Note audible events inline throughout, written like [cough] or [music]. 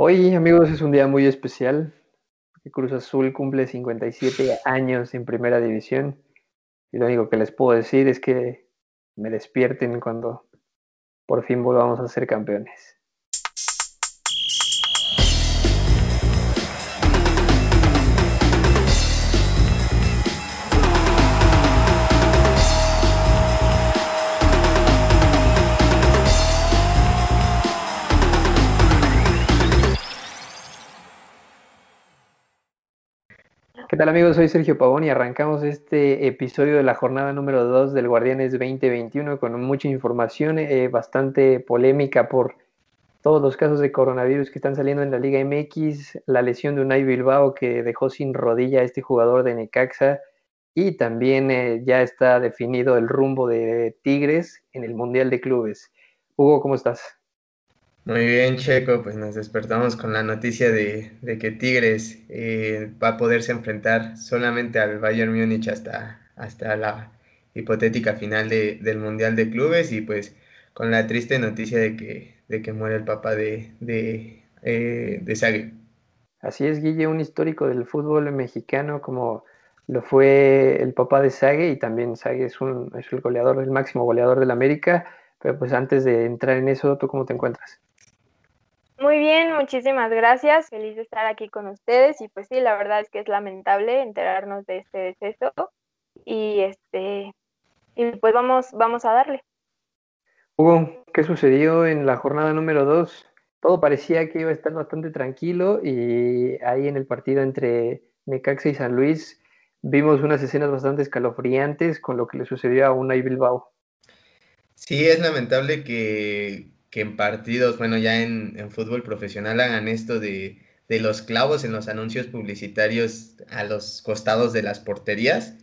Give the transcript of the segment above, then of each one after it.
Hoy, amigos, es un día muy especial. Cruz Azul cumple 57 años en primera división. Y lo único que les puedo decir es que me despierten cuando por fin volvamos a ser campeones. Tal amigos? Soy Sergio Pavón y arrancamos este episodio de la jornada número 2 del Guardianes 2021 con mucha información, eh, bastante polémica por todos los casos de coronavirus que están saliendo en la Liga MX, la lesión de Unai Bilbao que dejó sin rodilla a este jugador de Necaxa y también eh, ya está definido el rumbo de Tigres en el Mundial de Clubes. Hugo, ¿cómo estás? Muy bien, Checo, pues nos despertamos con la noticia de, que Tigres eh, va a poderse enfrentar solamente al Bayern Múnich hasta, hasta la hipotética final del Mundial de Clubes y pues con la triste noticia de que, de que muere el papá de, de, eh, de Sague. Así es, Guille, un histórico del fútbol mexicano como lo fue el papá de Sague y también Sague es, un, es el goleador, el máximo goleador del América. Pero pues antes de entrar en eso, ¿tú cómo te encuentras? Muy bien, muchísimas gracias. Feliz de estar aquí con ustedes. Y pues sí, la verdad es que es lamentable enterarnos de este deceso. Y este, y pues vamos, vamos a darle. Hugo, ¿qué sucedió en la jornada número 2? Todo parecía que iba a estar bastante tranquilo y ahí en el partido entre Necaxa y San Luis vimos unas escenas bastante escalofriantes con lo que le sucedió a Unai Bilbao. Sí, es lamentable que que en partidos, bueno, ya en, fútbol profesional hagan esto de, los clavos en los anuncios publicitarios a los costados de las porterías.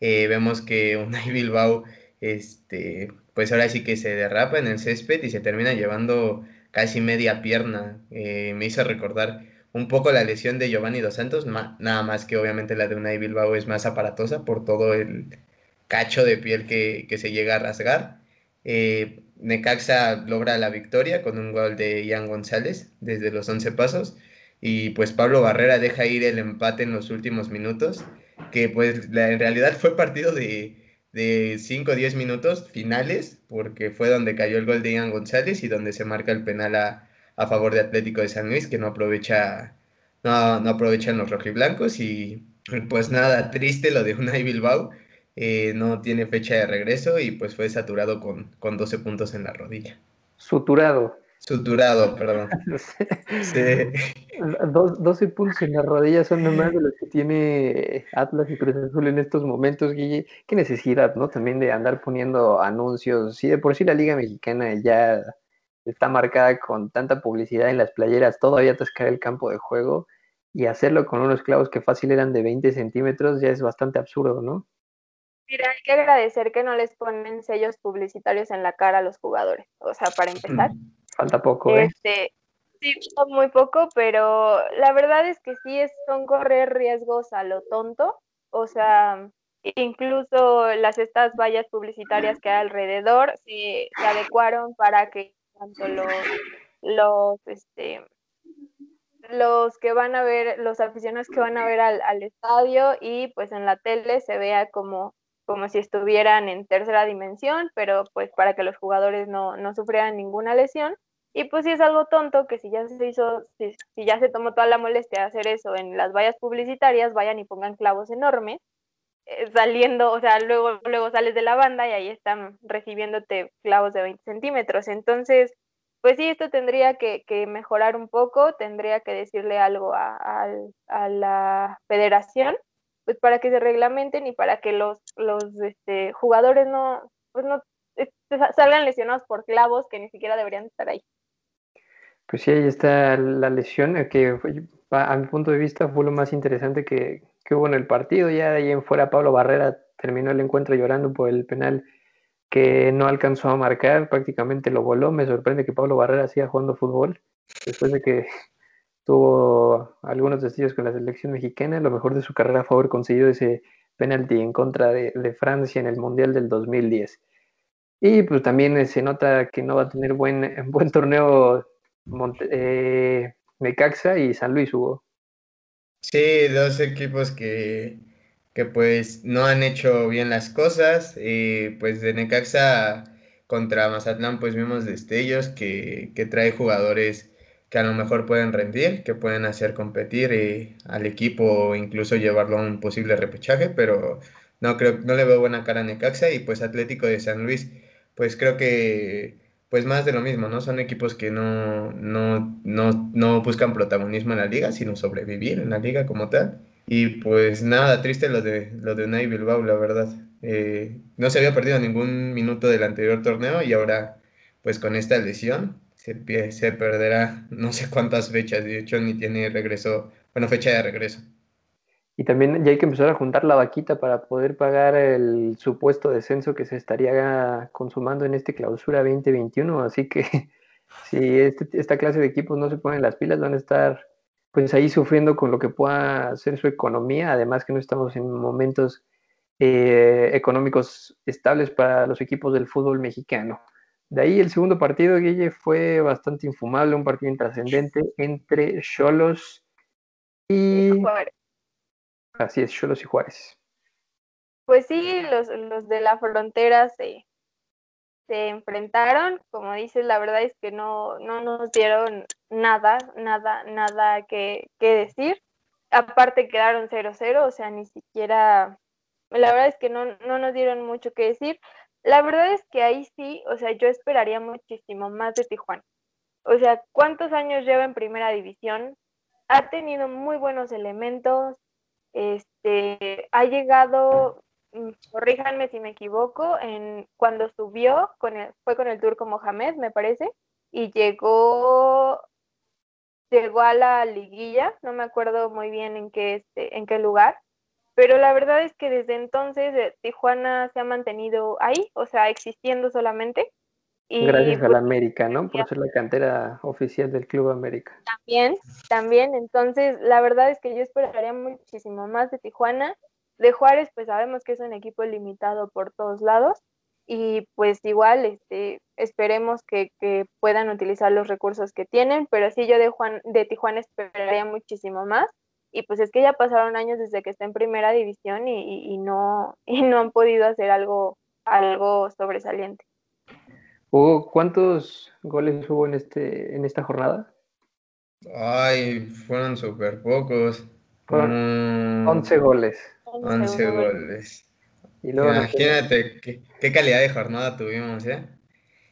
Eh, vemos que [laughs] Unai Bilbao, este, pues ahora sí que se derrapa en el césped y se termina llevando casi media pierna. Eh, me hizo recordar un poco la lesión de Giovanni Dos Santos, nada más que obviamente la de Unai Bilbao es más aparatosa por todo el cacho de piel que, que se llega a rasgar. Eh, Necaxa logra la victoria con un gol de Ian González desde los 11 pasos. Y pues Pablo Barrera deja ir el empate en los últimos minutos, que pues en realidad fue partido de, de 5 o 10 minutos finales, porque fue donde cayó el gol de Ian González y donde se marca el penal a, favor de Atlético de San Luis, que no aprovecha, no, no aprovechan los rojiblancos. Y pues nada, triste lo de Unai Bilbao, eh, no tiene fecha de regreso y pues fue saturado con, con 12 puntos en la rodilla. Suturado. Suturado, perdón. [laughs] sí. 12 puntos en la rodilla son nomás de los que tiene Atlas y Cruz Azul en estos momentos, Guille. Qué necesidad, ¿no? También de andar poniendo anuncios. Sí, de por sí la Liga Mexicana ya está marcada con tanta publicidad en las playeras, todavía atascar el campo de juego y hacerlo con unos clavos que fácil eran de 20 centímetros ya es bastante absurdo, ¿no? Mira, hay que agradecer que no les ponen sellos publicitarios en la cara a los jugadores. O sea, para empezar. Falta poco, ¿eh? Este, sí, muy poco, pero la verdad es que sí es, son correr riesgos a lo tonto. O sea, incluso las estas vallas publicitarias que hay alrededor se, adecuaron para que tanto los, los, este, los que van a ver, los aficionados que van a ver al, al estadio y pues en la tele se vea como como si estuvieran en tercera dimensión, pero pues para que los jugadores no, no sufrieran ninguna lesión. Y pues sí es algo tonto que si ya se hizo, si, ya se tomó toda la molestia de hacer eso en las vallas publicitarias, vayan y pongan clavos enormes, eh, saliendo, o sea, luego, luego sales de la banda y ahí están recibiéndote clavos de 20 centímetros. Entonces, pues sí, esto tendría que, mejorar un poco, tendría que decirle algo a, a la federación pues para que se reglamenten y para que los, los este, jugadores no, pues no salgan lesionados por clavos que ni siquiera deberían estar ahí. Pues sí, ahí está la lesión, eh, que a mi punto de vista fue lo más interesante que, que hubo en el partido. Ya de ahí en fuera Pablo Barrera terminó el encuentro llorando por el penal que no alcanzó a marcar, prácticamente lo voló. Me sorprende que Pablo Barrera siga jugando fútbol después de que tuvo algunos destellos con la selección mexicana. Lo mejor de su carrera fue haber conseguido ese penalti en contra de, Francia en el Mundial del 2010. Y pues también se nota que no va a tener buen, [laughs] buen torneo eh, Necaxa y San Luis hubo. Sí, dos equipos que, que pues no han hecho bien las cosas. Eh, pues de Necaxa contra Mazatlán pues vimos destellos que, que trae jugadores que a lo mejor pueden rendir, que pueden hacer competir eh, al equipo o incluso llevarlo a un posible repechaje, pero no creo, no le veo buena cara a Necaxa y pues Atlético de San Luis, pues creo que pues más de lo mismo, ¿no? Son equipos que no, no, no, no buscan protagonismo en la liga, sino sobrevivir en la liga como tal. Y pues nada, triste lo de, lo de Unai Bilbao, la verdad. Eh, no se había perdido ningún minuto del anterior torneo y ahora, pues con esta lesión, se, perderá no sé cuántas fechas. De hecho, ni tiene regreso, bueno, fecha de regreso. Y también ya hay que empezar a juntar la vaquita para poder pagar el supuesto descenso que se estaría consumando en este clausura 2021. Así que [laughs] si este, esta clase de equipos no se ponen las pilas, van a estar pues ahí sufriendo con lo que pueda ser su economía. Además que no estamos en momentos eh, económicos estables para los equipos del fútbol mexicano. De ahí el segundo partido, Guille, fue bastante infumable, un partido intrascendente entre Cholos y... Así es, Cholos y Juárez. Pues sí, los, los de la frontera se, se enfrentaron. Como dices, la verdad es que no, no nos dieron nada, nada, nada que, que decir. Aparte quedaron 0-0, o sea, ni siquiera la verdad es que no, no nos dieron mucho que decir. La verdad es que ahí sí, o sea, yo esperaría muchísimo más de Tijuana. O sea, ¿cuántos años lleva en primera división? Ha tenido muy buenos elementos, este, ha llegado, mm, corríjanme si me equivoco, en, cuando subió, con el, fue con el turco Mohamed, me parece, y llegó, llegó a la liguilla, no me acuerdo muy bien en qué, este, en qué lugar, pero la verdad es que desde entonces eh, Tijuana se ha mantenido ahí, o sea, existiendo solamente. Y Gracias a la pues, América, ¿no? Por ser la cantera oficial del Club América. También, también. Entonces, la verdad es que yo esperaría muchísimo más de Tijuana. De Juárez, pues sabemos que es un equipo limitado por todos lados. Y pues igual, este, esperemos que, que puedan utilizar los recursos que tienen, pero sí yo de, Juan, de Tijuana esperaría muchísimo más y pues es que ya pasaron años desde que está en primera división y, no, [laughs] y no han podido hacer algo, algo sobresaliente. Hugo, ¿cuántos goles hubo en, este, en esta jornada? Ay, fueron súper pocos. Fueron 11 goles. 11 goles. Imagínate qué, calidad de jornada tuvimos, ¿eh?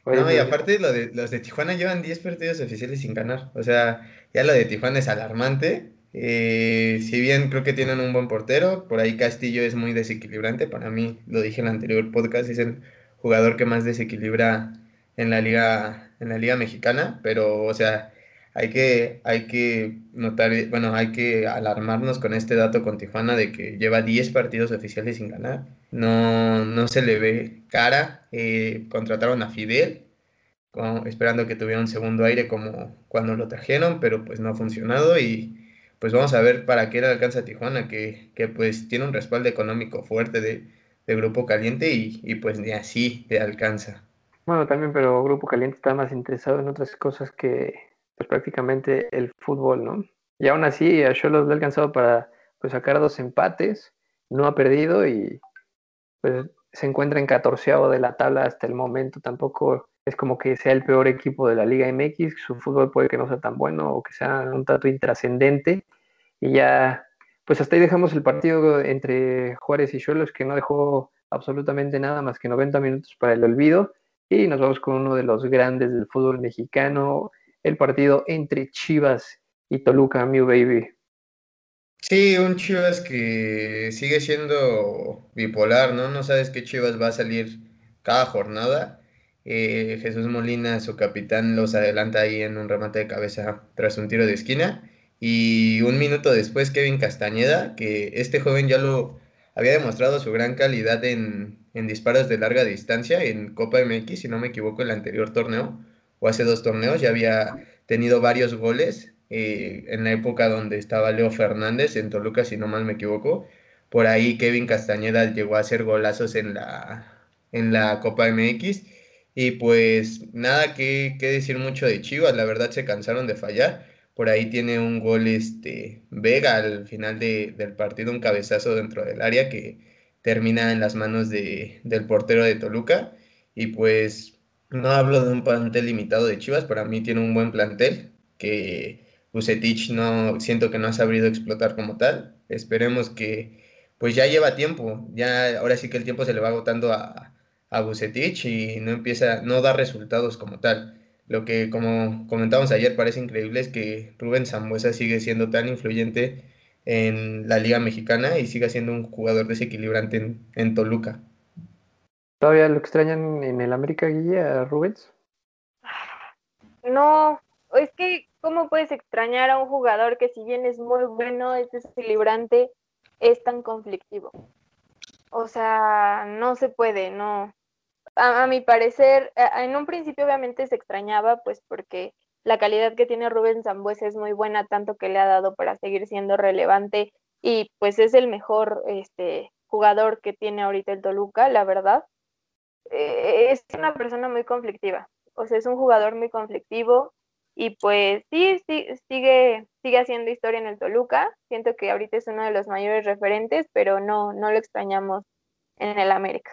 no, y aparte lo de, los de Tijuana llevan 10 partidos oficiales sin ganar. O sea, ya lo de Tijuana es alarmante. Eh, si bien creo que tienen un buen portero, por ahí Castillo es muy desequilibrante. Para mí, lo dije en el anterior podcast, es el jugador que más desequilibra en la liga, en la liga mexicana. Pero, o sea, hay que, hay que notar, bueno, hay que alarmarnos con este dato con Tijuana de que lleva 10 partidos oficiales sin ganar. No, no se le ve cara. Eh, contrataron a Fidel, esperando que tuviera un segundo aire como cuando lo trajeron, pero pues no ha funcionado y pues vamos a ver para qué le alcanza Tijuana, que, pues tiene un respaldo económico fuerte de, Grupo Caliente y, pues ni así le alcanza. Bueno, también, pero Grupo Caliente está más interesado en otras cosas que pues prácticamente el fútbol, ¿no? Y aún así a Cholos le ha alcanzado para pues, sacar dos empates, no ha perdido y pues se encuentra en catorceavo de la tabla hasta el momento. Tampoco es como que sea el peor equipo de la Liga MX, su fútbol puede que no sea tan bueno o que sea un tanto intrascendente, y ya, pues hasta ahí dejamos el partido entre Juárez y Cholos, que no dejó absolutamente nada más que 90 minutos para el olvido. Y nos vamos con uno de los grandes del fútbol mexicano, el partido entre Chivas y Toluca, Mew Baby. Sí, un Chivas que sigue siendo bipolar, ¿no? No sabes qué Chivas va a salir cada jornada. Eh, Jesús Molina, su capitán, los adelanta ahí en un remate de cabeza tras un tiro de esquina. Y un minuto después, Kevin Castañeda, que este joven ya lo había demostrado su gran calidad en, disparos de larga distancia en Copa MX, si no me equivoco, el anterior torneo, o hace dos torneos, ya había tenido varios goles eh, en la época donde estaba Leo Fernández en Toluca, si no mal me equivoco. Por ahí Kevin Castañeda llegó a hacer golazos en la, en la Copa MX. Y pues nada que decir mucho de Chivas, la verdad se cansaron de fallar Por ahí tiene un gol este, Vega al final del partido, un cabezazo dentro del área que termina en las manos de, del portero de Toluca. Y pues no hablo de un plantel limitado de Chivas, para mí tiene un buen plantel que Bucetich no siento que no ha sabido explotar como tal. Esperemos que pues ya lleva tiempo, ya ahora sí que el tiempo se le va agotando a, a Bucetich y no empieza, no da resultados como tal. Lo que, como comentamos ayer, parece increíble es que Rubén Zambuesa sigue siendo tan influyente en la Liga Mexicana y sigue siendo un jugador desequilibrante en, Toluca. ¿Todavía lo extrañan en el América Guía, Rubens? No, es que, ¿cómo puedes extrañar a un jugador que, si bien es muy bueno, es desequilibrante, es tan conflictivo? O sea, no se puede, no a, mi parecer, en un principio obviamente se extrañaba, pues porque la calidad que tiene Rubén Zambuesa es muy buena, tanto que le ha dado para seguir siendo relevante y pues es el mejor este, jugador que tiene ahorita el Toluca, la verdad. Eh, es una persona muy conflictiva, o sea, es un jugador muy conflictivo y pues sí, sí, sigue, sigue haciendo historia en el Toluca. Siento que ahorita es uno de los mayores referentes, pero no, no lo extrañamos en el América.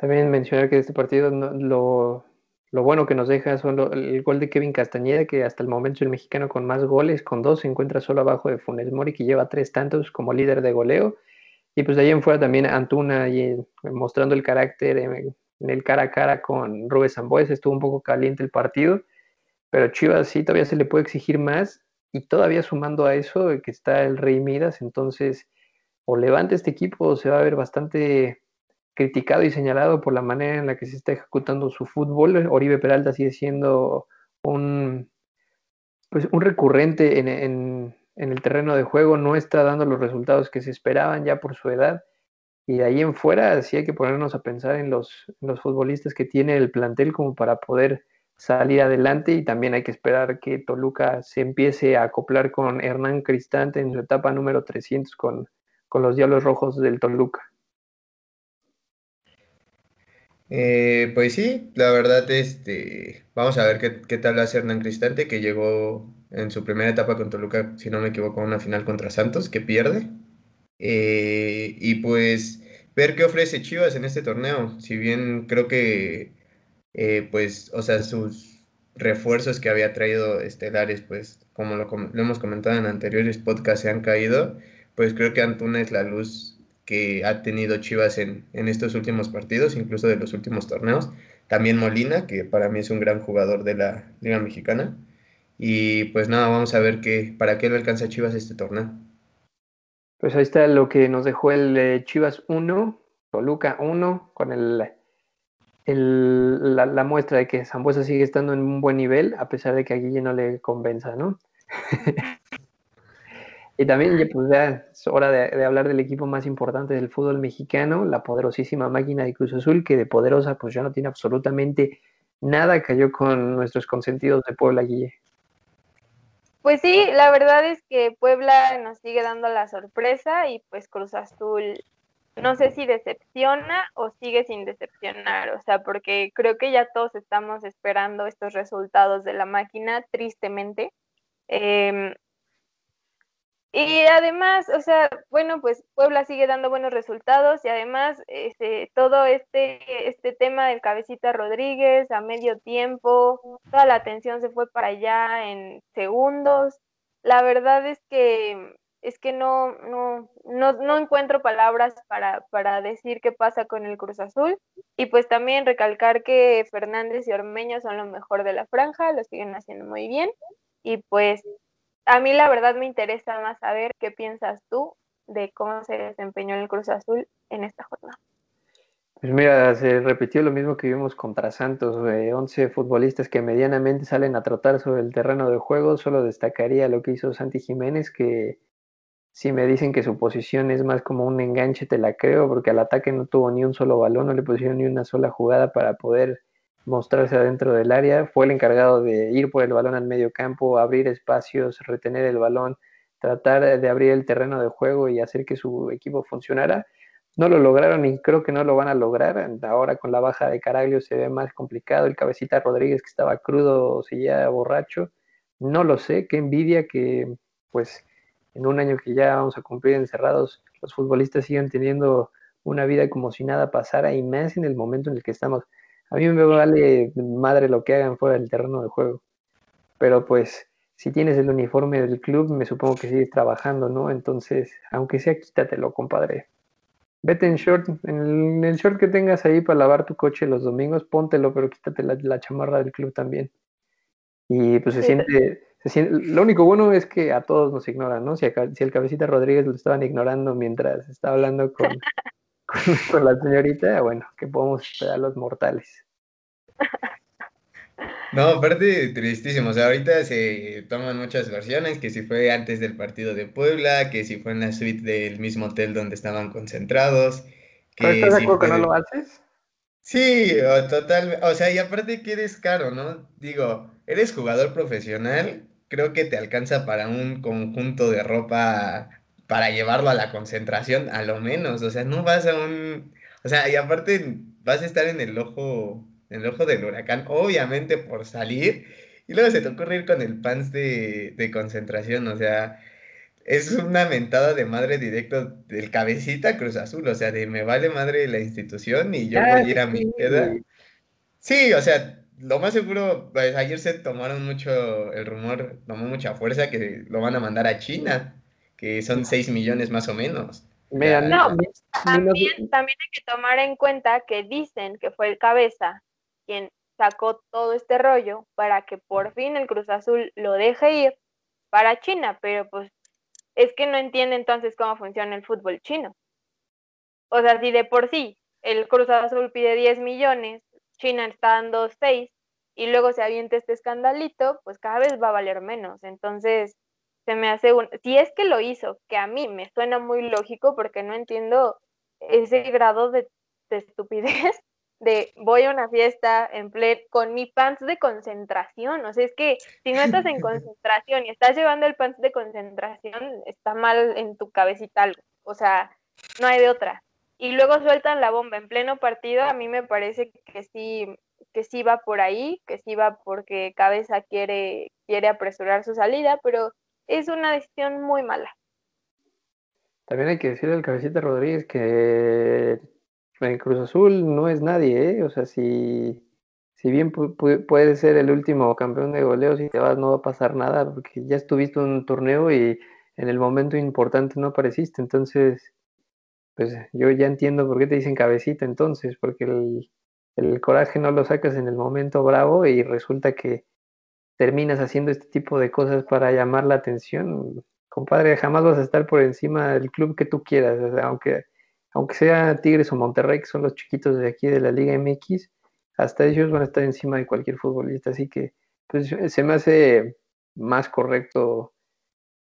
También mencionar que este partido lo, bueno que nos deja son el gol de Kevin Castañeda, que hasta el momento el mexicano con más goles, con dos, se encuentra solo abajo de Funes Mori, que lleva tres tantos como líder de goleo. Y pues de ahí en fuera también Antuna y, mostrando el carácter en, el cara a cara con Rubén Zambuesa, estuvo un poco caliente el partido, pero Chivas sí todavía se le puede exigir más y todavía sumando a eso que está el Rey Midas, entonces o levanta este equipo o se va a ver bastante criticado y señalado por la manera en la que se está ejecutando su fútbol. Oribe Peralta sigue siendo un, pues, un recurrente en, el terreno de juego, no está dando los resultados que se esperaban ya por su edad. Y de ahí en fuera sí hay que ponernos a pensar en los, los futbolistas que tiene el plantel como para poder salir adelante y también hay que esperar que Toluca se empiece a acoplar con Hernán Cristante en su etapa número 300 con, con los Diablos Rojos del Toluca. Eh, pues sí, la verdad, este, vamos a ver qué, tal hace Hernán Cristante, que llegó en su primera etapa con Toluca, si no me equivoco, a una final contra Santos, que pierde. Eh, y pues ver qué ofrece Chivas en este torneo. Si bien creo que, eh, pues, o sea, sus refuerzos que había traído estelares, pues, como lo, lo hemos comentado en anteriores podcasts, se han caído, pues creo que Antuna es la luz que ha tenido Chivas en, estos últimos partidos, incluso de los últimos torneos. También Molina, que para mí es un gran jugador de la Liga Mexicana. Y pues nada, vamos a ver qué, para qué le alcanza Chivas este torneo. Pues ahí está lo que nos dejó el eh, Chivas 1, Toluca 1, con el, el la, la, muestra de que Zambuesa sigue estando en un buen nivel, a pesar de que a Guille no le convenza, ¿no? [laughs] Y también pues ya es hora de, hablar del equipo más importante del fútbol mexicano, la poderosísima máquina de Cruz Azul, que de poderosa pues ya no tiene absolutamente nada, cayó con nuestros consentidos de Puebla, Guille. Pues sí, la verdad es que Puebla nos sigue dando la sorpresa y pues Cruz Azul no sé si decepciona o sigue sin decepcionar, o sea, porque creo que ya todos estamos esperando estos resultados de la máquina, tristemente. Eh, y además, o sea, bueno, pues Puebla sigue dando buenos resultados y además este, todo este, este tema del cabecita Rodríguez a medio tiempo, toda la atención se fue para allá en segundos. La verdad es que es que no, no, no, no encuentro palabras para, para decir qué pasa con el Cruz Azul. Y pues también recalcar que Fernández y Ormeño son lo mejor de la franja, lo siguen haciendo muy bien. Y pues a mí la verdad me interesa más saber qué piensas tú de cómo se desempeñó el Cruz Azul en esta jornada. Pues mira, se repitió lo mismo que vimos contra Santos, de 11 futbolistas que medianamente salen a trotar sobre el terreno de juego, solo destacaría lo que hizo Santi Jiménez, que si me dicen que su posición es más como un enganche, te la creo, porque al ataque no tuvo ni un solo balón, no le pusieron ni una sola jugada para poder mostrarse adentro del área, fue el encargado de ir por el balón al medio campo, abrir espacios, retener el balón, tratar de abrir el terreno de juego y hacer que su equipo funcionara. No lo lograron y creo que no lo van a lograr. Ahora con la baja de Caraglio se ve más complicado. El cabecita Rodríguez que estaba crudo, seguía borracho. No lo sé, qué envidia que pues en un año que ya vamos a cumplir encerrados, los futbolistas siguen teniendo una vida como si nada pasara y más en el momento en el que estamos. A mí me vale madre lo que hagan fuera del terreno de juego. Pero pues si tienes el uniforme del club, me supongo que sigues trabajando, ¿no? Entonces, aunque sea, quítatelo, compadre. Vete en short, en el, short que tengas ahí para lavar tu coche los domingos, póntelo, pero quítate la, chamarra del club también. Y pues se siente, lo único bueno es que a todos nos ignoran, ¿no? Si, si el cabecita Rodríguez lo estaban ignorando mientras estaba hablando con, [laughs] [laughs] con, la señorita, bueno, que podemos esperar los mortales. No, aparte, tristísimo. O sea, ahorita se toman muchas versiones, que si fue antes del partido de Puebla, que si fue en la suite del mismo hotel donde estaban concentrados. Que ¿Estás de acuerdo que no lo haces? Sí, total. O sea, y aparte que eres caro, ¿no? Digo, eres jugador profesional, creo que te alcanza para un conjunto de ropa para llevarlo a la concentración, a lo menos. O sea, no vas a un. O sea, y aparte vas a estar en el ojo en el ojo del huracán, obviamente por salir, y luego se te ocurre ir con el pants de, de concentración, o sea, es una mentada de madre directo del cabecita Cruz Azul, o sea, de me vale madre la institución y yo voy a ir a mi queda. Sí, o sea, lo más seguro, pues ayer se tomaron mucho, el rumor tomó mucha fuerza que lo van a mandar a China, que son 6 millones más o menos. Mira, no, también, también hay que tomar en cuenta que dicen que fue el cabeza quien sacó todo este rollo para que por fin el Cruz Azul lo deje ir para China, pero pues es que no entiende entonces cómo funciona el fútbol chino. O sea, si de por sí el Cruz Azul pide 10 millones, China está dando 6 y luego se avienta este escandalito, pues cada vez va a valer menos. Entonces, se me hace un... Si es que lo hizo, que a mí me suena muy lógico porque no entiendo ese grado de, de estupidez [laughs] de voy a una fiesta en play con mi pants de concentración. O sea, es que si no estás en [laughs] concentración y estás llevando el pants de concentración, está mal en tu cabecita algo. O sea, no hay de otra. Y luego sueltan la bomba en pleno partido, a mí me parece que sí, que sí va por ahí, que sí va porque Cabeza quiere, quiere apresurar su salida, pero es una decisión muy mala. También hay que decirle al cabecita Rodríguez que en Cruz Azul no es nadie, ¿eh? O sea, si, si bien puede ser el último campeón de goleo, si te vas no va a pasar nada, porque ya estuviste en un torneo y en el momento importante no apareciste. Entonces, pues yo ya entiendo por qué te dicen cabecita entonces, porque el, el coraje no lo sacas en el momento bravo y resulta que terminas haciendo este tipo de cosas para llamar la atención. Compadre, jamás vas a estar por encima del club que tú quieras, o sea, aunque aunque sea Tigres o Monterrey, que son los chiquitos de aquí de la Liga MX, hasta ellos van a estar encima de cualquier futbolista. Así que pues, se me hace más correcto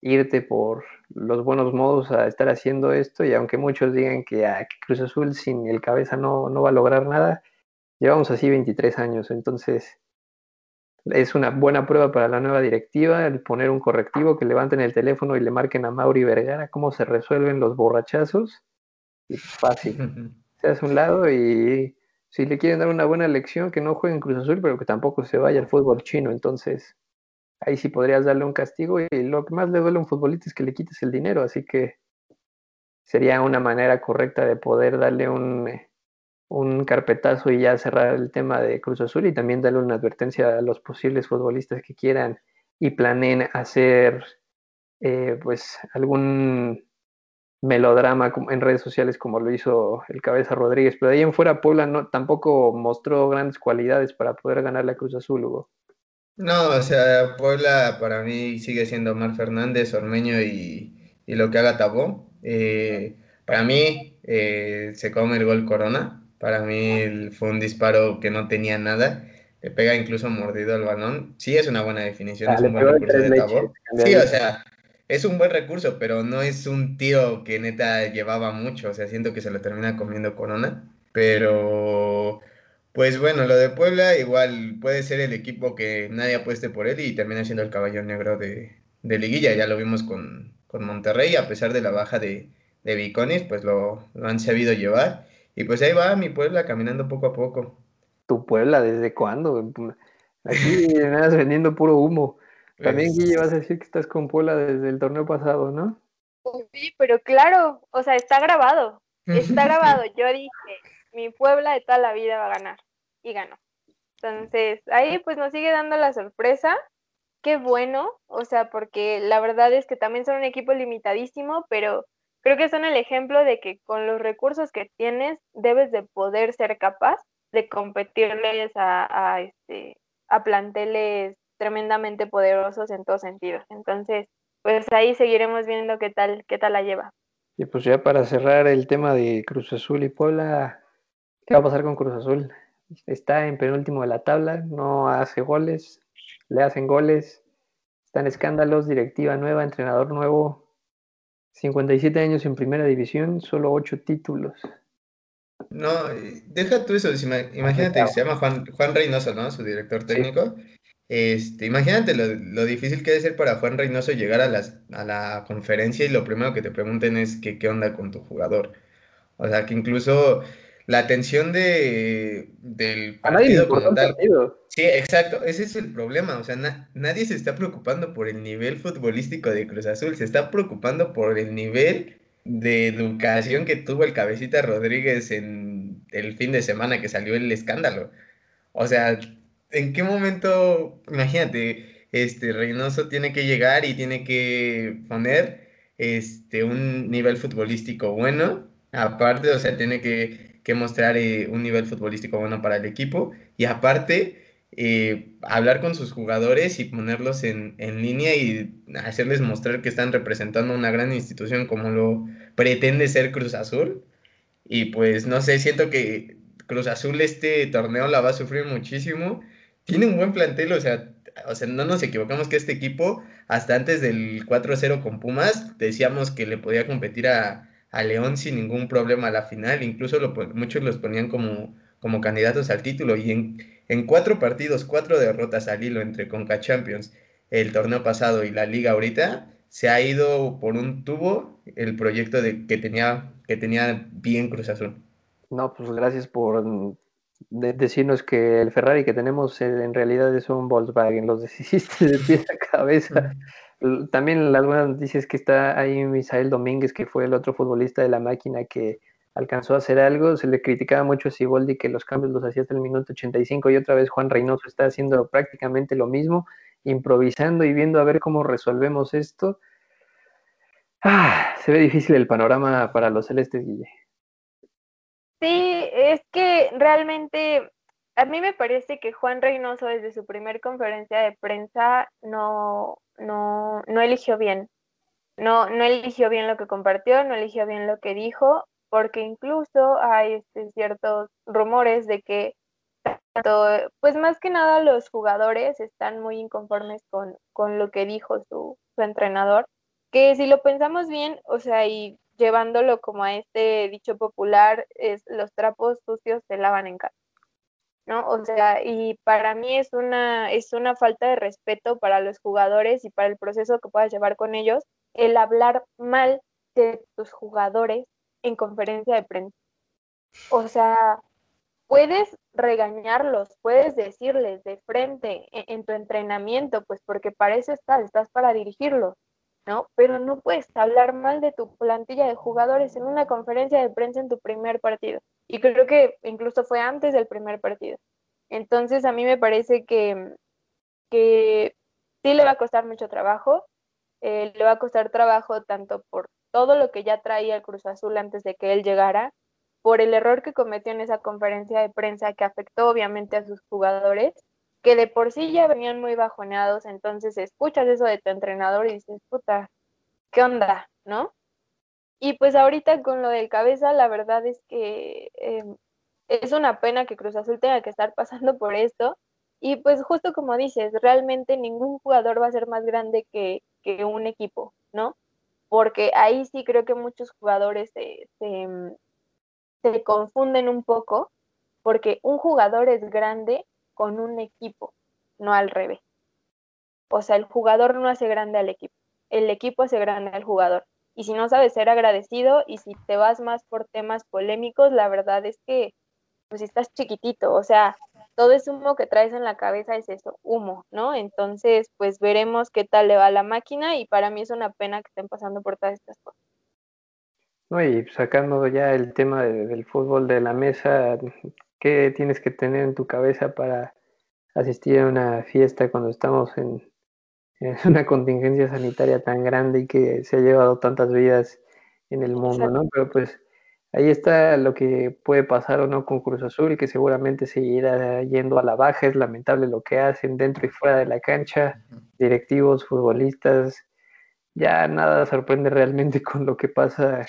irte por los buenos modos a estar haciendo esto y aunque muchos digan que, ah, Cruz Azul sin el cabeza no, no va a lograr nada, llevamos así 23 años, entonces es una buena prueba para la nueva directiva el poner un correctivo, que levanten el teléfono y le marquen a Mauri Vergara cómo se resuelven los borrachazos y fácil. [laughs] Se hace un lado y si le quieren dar una buena lección, que no juegue en Cruz Azul, pero que tampoco se vaya al fútbol chino. Entonces, ahí sí podrías darle un castigo. Y lo que más le duele a un futbolista es que le quites el dinero. Así que sería una manera correcta de poder darle un, un carpetazo y ya cerrar el tema de Cruz Azul y también darle una advertencia a los posibles futbolistas que quieran y planeen hacer eh, pues algún melodrama en redes sociales como lo hizo el Cabeza Rodríguez, pero de ahí en fuera Puebla no, tampoco mostró grandes cualidades para poder ganar la Cruz Azul, Hugo. No, o sea, Puebla para mí sigue siendo Omar Fernández, Ormeño y, y lo que haga Tabó. Eh, para mí eh, se come el gol Corona, para mí fue un disparo que no tenía nada, le pega incluso mordido al balón. Sí es una buena definición, es un buen recurso de Tabó. Sí, o sea, es un buen recurso, pero no es un tiro que neta llevaba mucho. O sea, siento que se lo termina comiendo Corona. Pero, pues bueno, lo de Puebla igual puede ser el equipo que nadie apueste por él y termina siendo el caballo negro de, liguilla. Ya lo vimos con, Monterrey, a pesar de la baja de, de pues lo, lo, han sabido llevar. Y pues ahí va mi Puebla caminando poco a poco. ¿Tu Puebla desde cuándo? Aquí me vendiendo puro humo. También, Guille, vas a decir que estás con Puebla desde el torneo pasado, ¿no? Pues sí, pero claro, o sea, está grabado. Está [laughs] grabado. Yo dije, mi Puebla de toda la vida va a ganar. Y ganó. Entonces, ahí pues nos sigue dando la sorpresa. Qué bueno, o sea, porque la verdad es que también son un equipo limitadísimo, pero creo que son el ejemplo de que con los recursos que tienes debes de poder ser capaz de competirles a, a, este, a planteles tremendamente poderosos en todos sentidos. Entonces, pues ahí seguiremos viendo qué tal, qué tal la lleva. Y pues ya para cerrar el tema de Cruz Azul y Puebla, ¿qué va a pasar con Cruz Azul? Está en penúltimo de la tabla, no hace goles, le hacen goles, están escándalos, directiva nueva, entrenador nuevo, 57 años en primera división, solo 8 títulos. No, deja tú eso, imagínate, se llama Juan, Juan Reynoso, ¿no? Su director técnico. Este, imagínate lo, difícil que debe ser para Juan Reynoso llegar a, las, a la conferencia y lo primero que te pregunten es que, qué onda con tu jugador. O sea, que incluso la atención de, del partido como tal. Sí, exacto, ese es el problema. O sea, nadie se está preocupando por el nivel futbolístico de Cruz Azul, se está preocupando por el nivel de educación que tuvo el cabecita Rodríguez en el fin de semana que salió el escándalo. O sea, ¿en qué momento, imagínate, este Reynoso tiene que llegar y tiene que poner este un nivel futbolístico bueno, aparte, o sea, tiene que que mostrar eh, un nivel futbolístico bueno para el equipo y aparte eh, hablar con sus jugadores y ponerlos en, en, línea y hacerles mostrar que están representando una gran institución como lo pretende ser Cruz Azul. Y pues no sé, siento que Cruz Azul este torneo la va a sufrir muchísimo. Tiene un buen plantel, o sea, o sea, no nos equivocamos que este equipo, hasta antes del 4-0 con Pumas, decíamos que le podía competir a, a León sin ningún problema a la final, incluso muchos los ponían como, como candidatos al título y en, en cuatro partidos, cuatro derrotas al hilo entre Conca Champions, el torneo pasado y la liga ahorita, se ha ido por un tubo el proyecto de, que, tenía, que tenía bien Cruz Azul. No, pues gracias por decirnos que el Ferrari que tenemos en realidad es un Volkswagen, los [laughs] deshiciste de pie a cabeza. También las buenas noticias que está ahí Misael Domínguez, que fue el otro futbolista de la máquina que alcanzó a hacer algo. Se le criticaba mucho a Siboldi que los cambios los hacía hasta el minuto 85 y otra vez Juan Reynoso está haciendo prácticamente lo mismo, improvisando y viendo a ver cómo resolvemos esto. Ah, se ve difícil el panorama para los celestes, Guille. Sí, es que realmente a mí me parece que Juan Reynoso desde su primer conferencia de prensa no, no, no eligió bien. No, no eligió bien lo que compartió, no eligió bien lo que dijo, porque incluso hay este, ciertos rumores de que pues más que nada los jugadores están muy inconformes con, con lo que dijo su, su entrenador, que si lo pensamos bien, o sea, y llevándolo como a este dicho popular, es los trapos sucios se lavan en casa. ¿No? O sea, y para mí es una, es una falta de respeto para los jugadores y para el proceso que puedas llevar con ellos el hablar mal de tus jugadores en conferencia de prensa. O sea, puedes regañarlos, puedes decirles de frente en, en tu entrenamiento, pues porque para eso estás, estás para dirigirlos, ¿no? Pero no puedes hablar mal de tu plantilla de jugadores en una conferencia de prensa en tu primer partido. Y creo que incluso fue antes del primer partido. Entonces a mí me parece que, que sí le va a costar mucho trabajo. Eh, le va a costar trabajo tanto por todo lo que ya traía el Cruz Azul antes de que él llegara, por el error que cometió en esa conferencia de prensa que afectó obviamente a sus jugadores que de por sí ya venían muy bajoneados, entonces escuchas eso de tu entrenador y dices, puta, ¿qué onda? ¿No? Y pues ahorita con lo del cabeza, la verdad es que em, es una pena que Cruz Azul tenga que estar pasando por esto. Y pues justo como dices, realmente ningún jugador va a ser más grande que, que un equipo, ¿no? Porque ahí sí creo que muchos jugadores se, se, em, se confunden un poco, porque un jugador es grande con un equipo, no al revés. O sea, el jugador no hace grande al equipo, el equipo hace grande al jugador. Y si no sabes ser agradecido y si te vas más por temas polémicos, la verdad es que pues estás chiquitito, o sea, todo ese humo que traes en la cabeza es eso, humo, ¿no? Entonces, pues veremos qué tal le va a la máquina y para mí es una pena que estén pasando por todas estas cosas. No, y sacando ya el tema del fútbol de la mesa, ¿qué tienes que tener en tu cabeza para asistir a una fiesta cuando estamos en, [laughs] una contingencia sanitaria tan grande y que se ha llevado tantas vidas en el mundo, ¿no? Pero pues ahí está lo que puede pasar o no con Cruz Azul, que seguramente seguirá yendo a la baja. Es lamentable lo que hacen dentro y fuera de la cancha, directivos, futbolistas. Ya nada sorprende realmente [laughs] con lo que pasa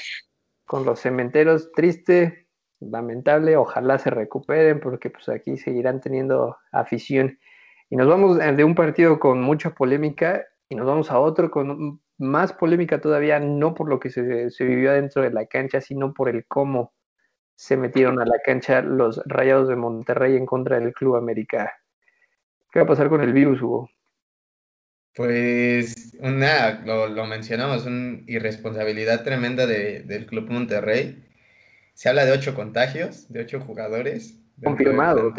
con los cementeros. Triste, lamentable, ojalá se recuperen porque pues aquí seguirán teniendo afición. Y nos vamos de un partido con mucha polémica y nos vamos a otro con más polémica todavía, no por lo que se, se vivió dentro de la cancha, sino por el cómo se metieron a la cancha los Rayados de Monterrey en contra del Club América. ¿Qué va a pasar con el virus, Hugo? Pues una, lo, mencionamos, una irresponsabilidad tremenda del Club Monterrey. Se habla de ocho contagios, de ocho jugadores. Confirmados.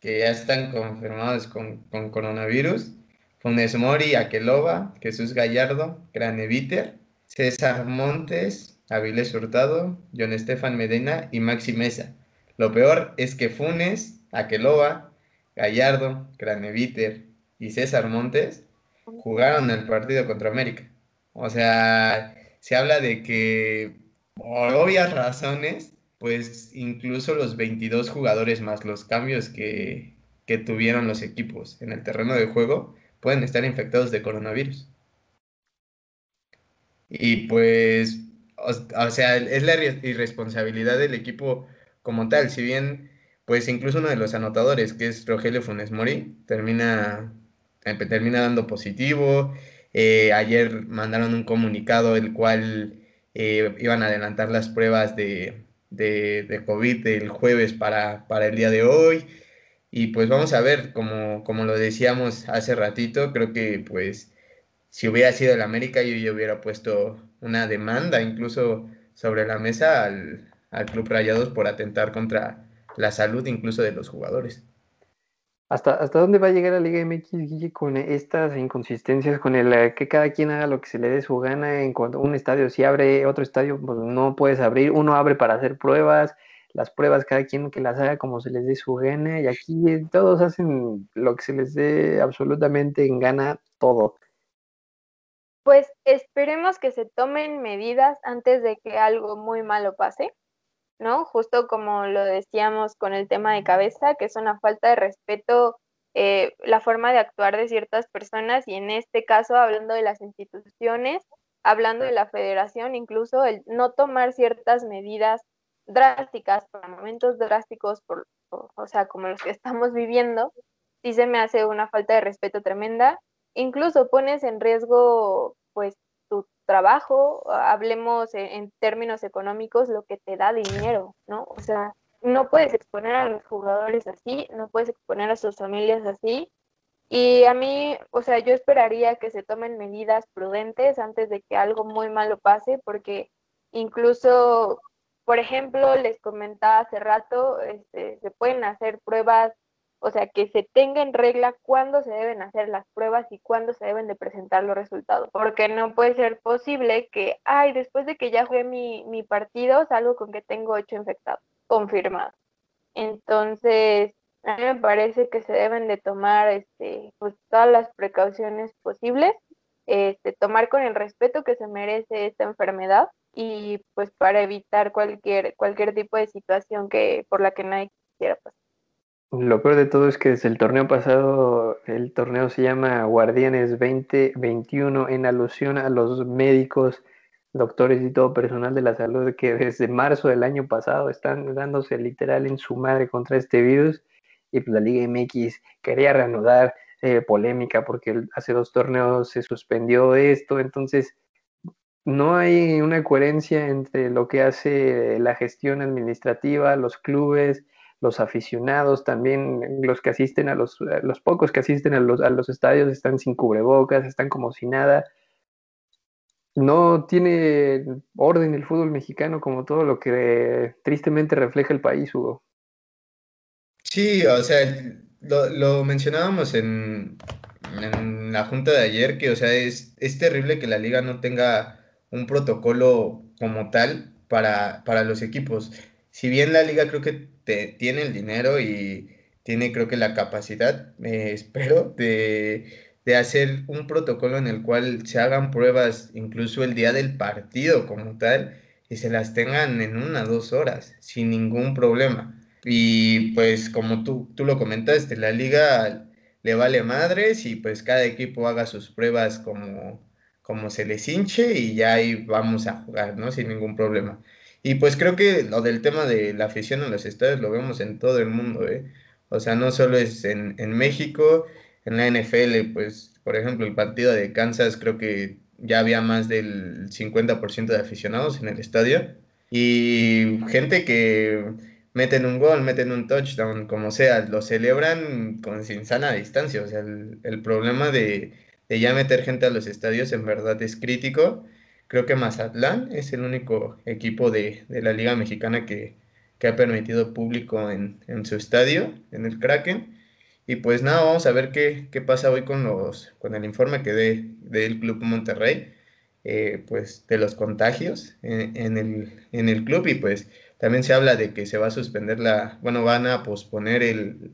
Que ya están confirmados con, coronavirus. Funes Mori, Aqueloba, Jesús Gallardo, Graneviter, César Montes, Avilés Hurtado, John Estefan Medina y Maxi Mesa. Lo peor es que Funes, Aqueloba, Gallardo, Graneviter y César Montes jugaron el partido contra América. O sea, se habla de que por obvias razones, pues incluso los 22 jugadores más los cambios que, tuvieron los equipos en el terreno de juego pueden estar infectados de coronavirus. Y pues, o, sea, es la irresponsabilidad del equipo como tal. Si bien, pues incluso uno de los anotadores, que es Rogelio Funes Mori, termina termina dando positivo. Eh, ayer mandaron un comunicado el cual eh, iban a adelantar las pruebas de, de, COVID del jueves para, para, el día de hoy. Y pues vamos a ver, como, como lo decíamos hace ratito, creo que pues si hubiera sido el América yo, yo hubiera puesto una demanda incluso sobre la mesa al, al Club Rayados por atentar contra la salud incluso de los jugadores. ¿Hasta, ¿Hasta dónde va a llegar la Liga MX, Guille, con estas inconsistencias, con el eh, que cada quien haga lo que se le dé su gana? En cuanto un estadio si abre, otro estadio pues, no puedes abrir, uno abre para hacer pruebas, las pruebas cada quien que las haga como se les dé su gana, y aquí todos hacen lo que se les dé absolutamente en gana todo. Pues esperemos que se tomen medidas antes de que algo muy malo pase. ¿No? Justo como lo decíamos con el tema de cabeza, que es una falta de respeto eh, la forma de actuar de ciertas personas y en este caso hablando de las instituciones, hablando de la federación, incluso el no tomar ciertas medidas drásticas momentos drásticos, por, o sea, como los que estamos viviendo, sí se me hace una falta de respeto tremenda. Incluso pones en riesgo, pues, trabajo, hablemos en, términos económicos, lo que te da dinero, ¿no? O sea, no puedes exponer a los jugadores así, no puedes exponer a sus familias así. Y a mí, o sea, yo esperaría que se tomen medidas prudentes antes de que algo muy malo pase, porque incluso, por ejemplo, les comentaba hace rato, este, se pueden hacer pruebas o sea, que se tenga en regla cuándo se deben hacer las pruebas y cuándo se deben de presentar los resultados, porque no puede ser posible que, ay, después de que ya jugué mi, mi partido, salgo con que tengo ocho infectados confirmados. Entonces, a mí me parece que se deben de tomar este, pues, todas las precauciones posibles, este, tomar con el respeto que se merece esta enfermedad y pues para evitar cualquier, cualquier tipo de situación que, por la que nadie quisiera pasar. Lo peor de todo es que desde el torneo pasado, el torneo se llama Guardianes 2021 en alusión a los médicos, doctores y todo personal de la salud que desde marzo del año pasado están dándose literal en su madre contra este virus. Y pues la Liga MX quería reanudar eh, polémica porque hace dos torneos se suspendió esto, entonces no hay una coherencia entre lo que hace la gestión administrativa, los clubes, los aficionados también, los que asisten a los, los pocos que asisten a los, a los estadios están sin cubrebocas, están como si nada. No tiene orden el fútbol mexicano como todo lo que tristemente refleja el país, Hugo. Sí, o sea, lo, mencionábamos en, en, la junta de ayer, que, o sea, es, es terrible que la liga no tenga un protocolo como tal para, para los equipos. Si bien la liga creo que tiene el dinero y tiene creo que la capacidad, eh, [laughs] espero, de, de hacer un protocolo en el cual se hagan pruebas incluso el día del partido como tal y se las tengan en una dos horas sin ningún problema. Y pues como tú, tú lo comentaste, la liga le vale madres y pues cada equipo haga sus pruebas como, como se les hinche y ya ahí vamos a jugar, ¿no? Sin ningún problema. Y pues creo que lo del tema de la afición en los estadios lo vemos en todo el mundo, ¿eh? O sea, no solo es en, en México, en la NFL, pues, por ejemplo, el partido de Kansas creo que ya había más del 50% de aficionados en el estadio y gente que meten un gol, meten un touchdown, como sea, lo celebran con sin sana distancia. O sea, el, problema de, ya meter gente a los estadios en verdad es crítico. Creo que Mazatlán es el único equipo de, la Liga Mexicana que, ha permitido público en, su estadio, en el Kraken. Y pues nada, vamos a ver qué, pasa hoy con, los, con el informe que dé del Club Monterrey, eh, pues de los contagios en, el, en el club y pues también se habla de que se va a suspender la, bueno, van a posponer el,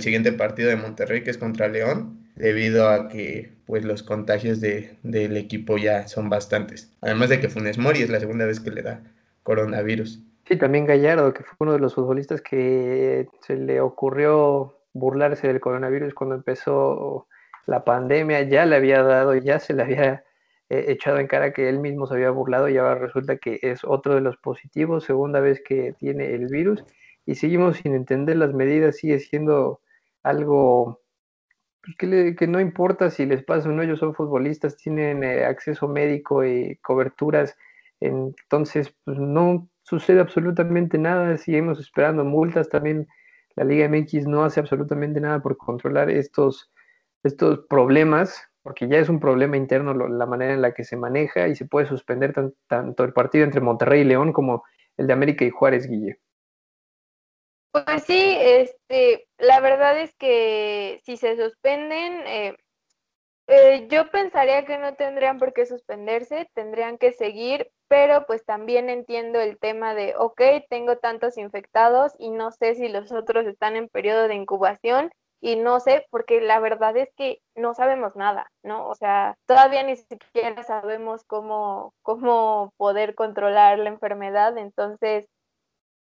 siguiente partido de Monterrey, que es contra León, debido a que pues los contagios de, del equipo ya son bastantes. Además de que Funes Mori es la segunda vez que le da coronavirus. Sí, también Gallardo, que fue uno de los futbolistas que se le ocurrió burlarse del coronavirus cuando empezó la pandemia, ya le había dado, ya se le había echado en cara que él mismo se había burlado y ahora resulta que es otro de los positivos, segunda vez que tiene el virus y seguimos sin entender las medidas, sigue siendo algo pues, que, no importa si les pasa o no, ellos son futbolistas, tienen eh, acceso médico y coberturas, entonces pues, no sucede absolutamente nada, seguimos esperando multas, también la Liga MX no hace absolutamente nada por controlar estos, estos problemas porque ya es un problema interno la manera en la que se maneja y se puede suspender tanto el partido entre Monterrey y León como el de América y Juárez, Guille. Pues sí, este, la verdad es que si se suspenden, eh, eh, yo pensaría que no tendrían por qué suspenderse, tendrían que seguir, pero pues también entiendo el tema de, ok, tengo tantos infectados y no sé si los otros están en periodo de incubación y no sé, porque la verdad es que no sabemos nada, ¿no? O sea, todavía ni siquiera sabemos cómo, cómo poder controlar la enfermedad, entonces,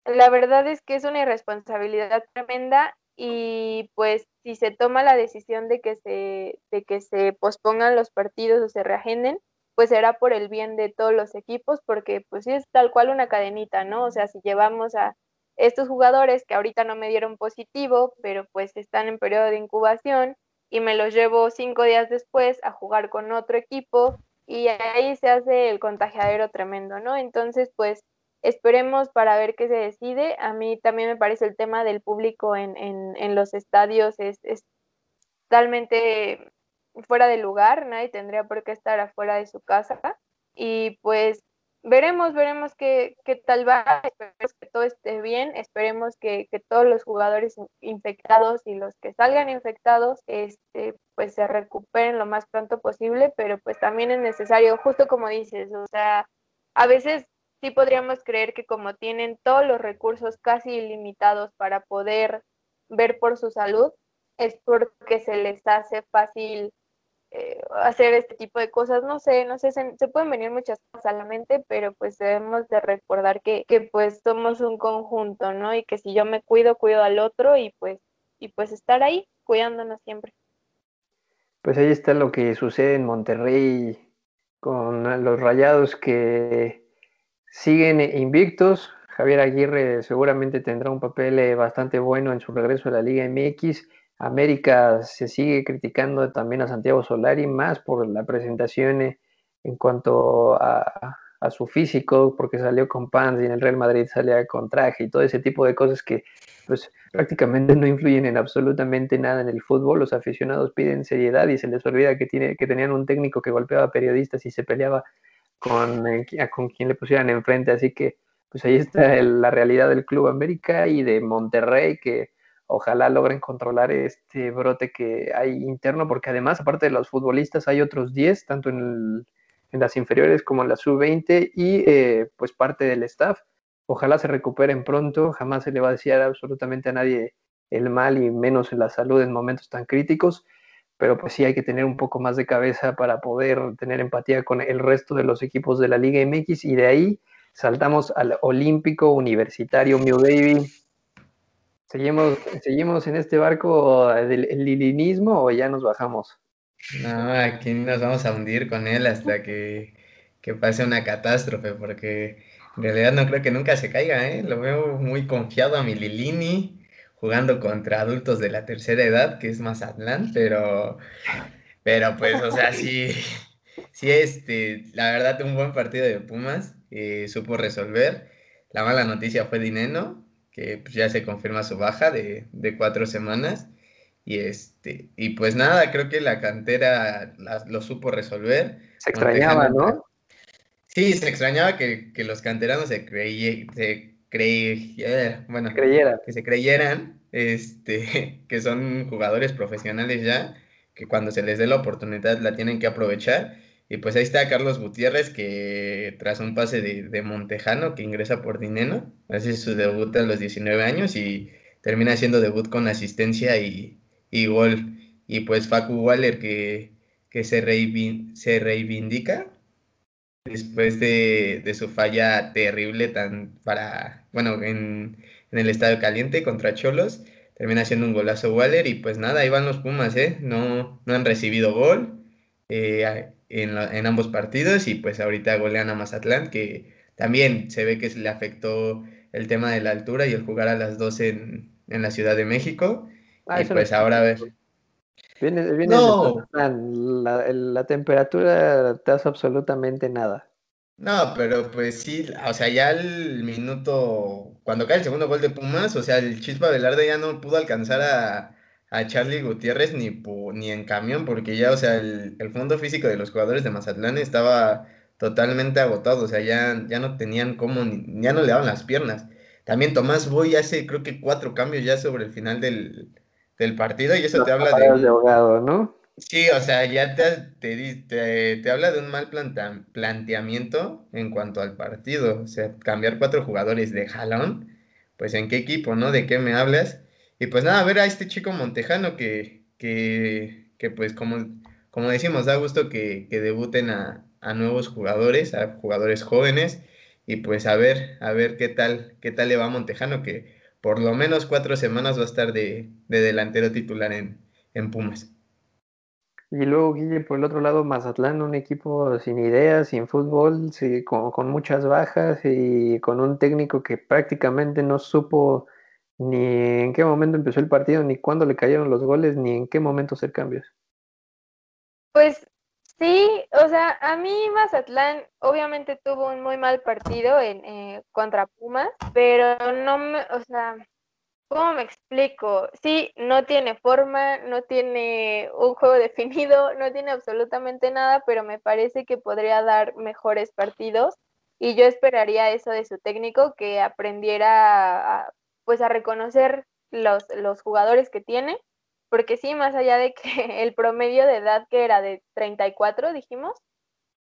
la verdad es que es una irresponsabilidad tremenda y pues si se toma la decisión de que se, de que se pospongan los partidos o se reagenden, pues será por el bien de todos los equipos, porque pues es tal cual una cadenita, ¿no? O sea, si llevamos a estos jugadores que ahorita no me dieron positivo, pero pues están en periodo de incubación y me los llevo cinco días después a jugar con otro equipo y ahí se hace el contagiadero tremendo, ¿no? Entonces, pues esperemos para ver qué se decide. A mí también me parece el tema del público en, en, en los estadios es, es totalmente fuera de lugar, nadie tendría por qué estar afuera de su casa. Y pues veremos, veremos qué, qué tal va, esperemos que todo esté bien, esperemos que, que, todos los jugadores infectados y los que salgan infectados, este, pues se recuperen lo más pronto posible, pero pues también es necesario, justo como dices, o sea, a veces sí podríamos creer que como tienen todos los recursos casi ilimitados para poder ver por su salud, es porque se les hace fácil eh, hacer este tipo de cosas, no sé, no sé, se, pueden venir muchas cosas a la mente, pero pues debemos de recordar que, que, pues somos un conjunto, ¿no? Y que si yo me cuido, cuido al otro y pues, y pues estar ahí cuidándonos siempre. Pues ahí está lo que sucede en Monterrey con los rayados que siguen invictos. Javier Aguirre seguramente tendrá un papel eh, bastante bueno en su regreso a la Liga MX América se sigue criticando también a Santiago Solari más por la presentación eh, en cuanto a, su físico, porque salió con pants y en el Real Madrid salía con traje y todo ese tipo de cosas que pues prácticamente no influyen en absolutamente nada en el fútbol. Los aficionados piden seriedad y se les olvida que, tiene, que tenían un técnico que golpeaba periodistas y se peleaba con, eh, con quien le pusieran enfrente. Así que pues ahí está la realidad del Club América y de Monterrey que ojalá logren controlar este brote que hay interno, porque además, aparte de los futbolistas, hay otros 10, tanto en, las inferiores como en la sub-20 y eh, pues parte del staff. Ojalá se recuperen pronto, jamás se le va a decir absolutamente a nadie el mal y menos en la salud en momentos tan críticos, pero pues sí hay que tener un poco más de cabeza para poder tener empatía con el resto de los equipos de la Liga MX y de ahí saltamos al Olímpico Universitario New Baby. ¿Seguimos, ¿Seguimos en este barco del lilinismo o ya nos bajamos? No, aquí nos vamos a hundir con él hasta que, que pase una catástrofe, porque en realidad no creo que nunca se caiga, ¿eh? Lo veo muy confiado a mi Lilini jugando contra adultos de la tercera edad, que es Mazatlán, pero, pero pues, o sea, sí, sí, este, la verdad, un buen partido de Pumas, eh, supo resolver. La mala noticia fue Dineno, que pues, ya se confirma su baja de, cuatro semanas. Y, este, y pues nada, creo que la cantera lo supo resolver. Se extrañaba, ¿no? Sí, se extrañaba que, los canteranos se, creyeran bueno, que se creyeran este, [laughs] que son jugadores profesionales ya, que cuando se les dé la oportunidad la tienen que aprovechar. Y pues ahí está Carlos Gutiérrez, que tras un pase de, Montejano, que ingresa por Dineno, hace su debut a los 19 años y termina haciendo debut con asistencia y, gol. Y pues Facu Waller, que, que se, se reivindica después de, su falla terrible tan para, bueno, en, el Estadio Caliente contra Cholos, termina haciendo un golazo Waller y pues nada, ahí van los Pumas, ¿eh? No, no han recibido gol eh, en, ambos partidos y pues ahorita golean a Mazatlán, que también se ve que se le afectó el tema de la altura y el jugar a las 12 en, la Ciudad de México. Ah, y pues ahora a ver. Viene, no. la, la, temperatura te hace absolutamente nada. No, pero pues sí, o sea, ya el minuto, cuando cae el segundo gol de Pumas, o sea, el Chispa Velarde ya no pudo alcanzar a, Charlie Gutiérrez ni, ni en camión, porque ya, o sea, el, fondo físico de los jugadores de Mazatlán estaba totalmente agotado, o sea, ya, ya no tenían cómo, ya no le daban las piernas. También Tomás Boy hace creo que cuatro cambios ya sobre el final del, del partido y eso te habla de... de ¿no? Sí, o sea, ya te, te, te, habla de un mal planteamiento en cuanto al partido. O sea, cambiar cuatro jugadores de jalón, pues en qué equipo, ¿no? ¿De qué me hablas? Y pues nada, a ver a este chico Montejano que, que, que pues como, como decimos, da gusto que, que debuten a, a, nuevos jugadores, a jugadores jóvenes. Y pues a ver, a ver qué tal, qué tal le va a Montejano, que por lo menos cuatro semanas va a estar de, de delantero titular en, en Pumas. Y luego, Guille, por el otro lado, Mazatlán, un equipo sin ideas, sin fútbol, con, muchas bajas y con un técnico que prácticamente no supo ni en qué momento empezó el partido, ni cuándo le cayeron los goles, ni en qué momento hacer cambios. Pues sí, o sea, a mí Mazatlán obviamente tuvo un muy mal partido en, eh, contra Pumas, pero no me, o sea, ¿Cómo me explico? Sí, no tiene forma, no tiene un juego [laughs] definido, no tiene absolutamente nada, pero me parece que podría dar mejores partidos y yo esperaría eso de su técnico, que aprendiera a, pues a reconocer los, los jugadores que tiene, porque sí, más allá de que [laughs] el promedio de edad que era de 34, dijimos,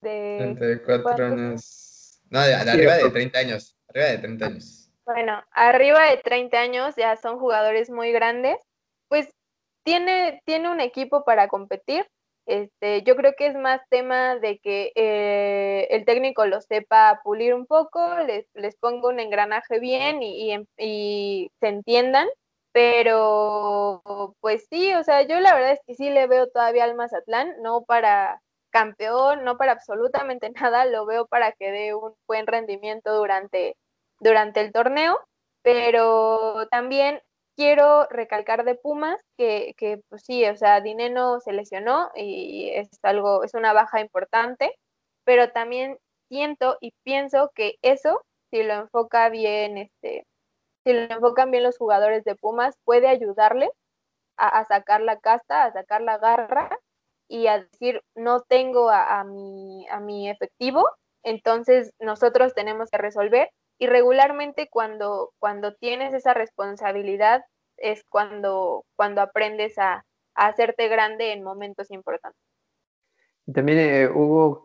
de 34 años, no, de, arriba de 30 años, arriba de 30 años. Bueno, arriba de 30 años ya son jugadores muy grandes, pues tiene, tiene un equipo para competir. Este, yo creo que es más tema de que eh, el técnico lo sepa pulir un poco, les, les ponga un engranaje bien y, y, y, se entiendan, pero pues sí, o sea, yo la verdad es que sí le veo todavía al Mazatlán, no para campeón, no para absolutamente [laughs] nada, lo veo para que dé un buen rendimiento durante durante el torneo, pero también quiero recalcar de Pumas que, que pues sí, o sea, Dineno se lesionó y es algo, es una baja importante, pero también siento y pienso que eso, si lo enfoca bien, este, si lo enfocan bien los jugadores de Pumas, puede ayudarle a, sacar la casta, a sacar la garra y a decir, no tengo a, mi, a mi efectivo, entonces nosotros tenemos que resolver y regularmente cuando, cuando tienes esa responsabilidad es cuando, cuando aprendes a, hacerte grande en momentos importantes. También, eh, Hugo,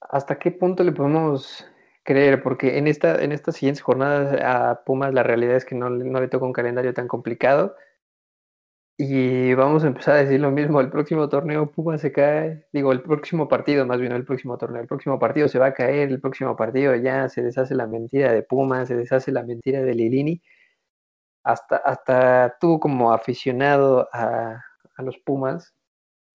¿hasta qué punto le podemos creer? Porque en, esta, en estas siguientes jornadas a Pumas la realidad es que no, no le toca un calendario tan complicado. Y vamos a empezar a decir lo mismo, el próximo torneo Pumas se cae, digo, el próximo partido, más bien el próximo torneo, el próximo partido se va a caer, el próximo partido ya se deshace la mentira de Pumas, se deshace la mentira de Lilini. Hasta, hasta tú como aficionado a, a los Pumas,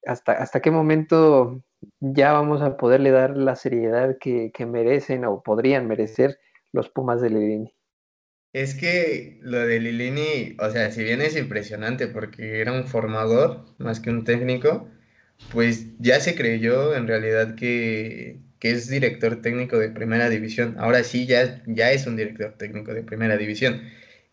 hasta, hasta qué momento ya vamos a poderle dar la seriedad que, merecen o podrían merecer los Pumas de Lilini. Es que lo de Lilini, o sea, si bien es impresionante porque era un formador más que un técnico, pues ya se creyó en realidad que, es director técnico de primera división. Ahora sí, ya, ya es un director técnico de primera división.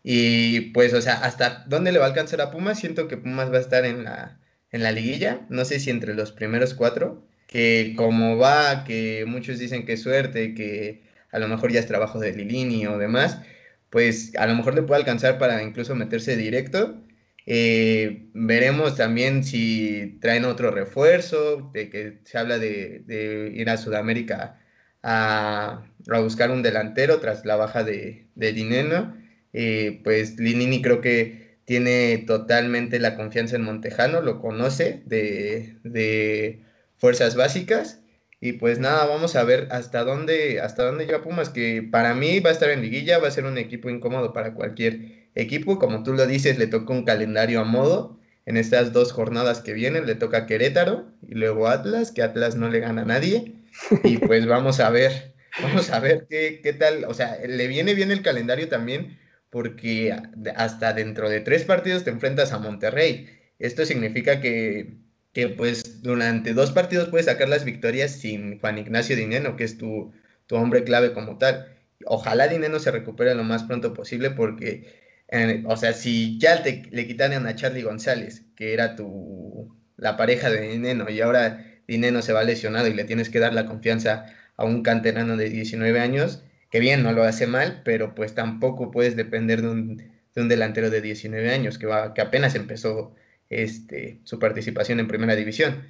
Y pues, o sea, ¿hasta dónde le va a alcanzar a Pumas? Siento que Pumas va a estar en la, en la liguilla, no sé si entre los primeros cuatro, que como va, que muchos dicen que es suerte, que a lo mejor ya es trabajo de Lilini o demás, pues a lo mejor le puede alcanzar para incluso meterse directo. Eh, veremos también si traen otro refuerzo, de que se habla de, ir a Sudamérica a, buscar un delantero tras la baja de, de Dineno. Eh, pues Linini creo que tiene totalmente la confianza en Montejano, lo conoce de, de fuerzas básicas. Y pues nada, vamos a ver hasta dónde, hasta dónde llega Pumas, que para mí va a estar en liguilla, va a ser un equipo incómodo para cualquier equipo. Como tú lo dices, le toca un calendario a modo. En estas dos jornadas que vienen le toca Querétaro y luego Atlas, que Atlas no le gana a nadie. Y [laughs] pues vamos a ver, vamos a ver qué, qué tal. O sea, le viene bien el calendario también porque hasta dentro de tres partidos te enfrentas a Monterrey. Esto significa que que pues durante dos partidos puedes sacar las victorias sin Juan Ignacio Dineno, que es tu, tu hombre clave como tal. Ojalá Dineno se recupere lo más pronto posible porque, eh, o sea, si ya te, le quitaran a Charlie González, que era tu, la pareja de Dineno, y ahora Dineno se va lesionado y le tienes que dar la confianza a un canterano de 19 años, que bien, no lo hace mal, pero pues tampoco puedes depender de un, de un delantero de 19 años que, va, que apenas empezó este, su participación en primera división.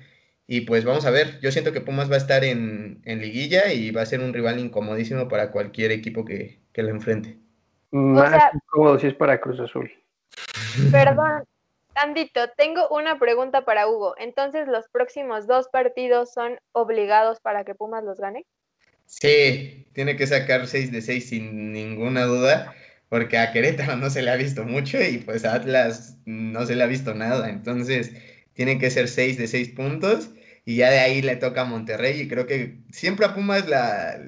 Y pues vamos a ver, yo siento que Pumas va a estar en, liguilla y va a ser un rival incomodísimo para cualquier equipo que, que lo enfrente. Más incómodo si es para Cruz Azul. [laughs] Perdón, Andito, tengo una pregunta para Hugo. Entonces, ¿los próximos dos partidos son obligados para que Pumas los gane? Sí, tiene que sacar 6 de 6 sin ninguna duda porque a Querétaro no se le ha visto mucho y pues a Atlas no se le ha visto nada. Entonces, tiene que ser 6 de 6 puntos y ya de ahí le toca a Monterrey y creo que siempre a Pumas la,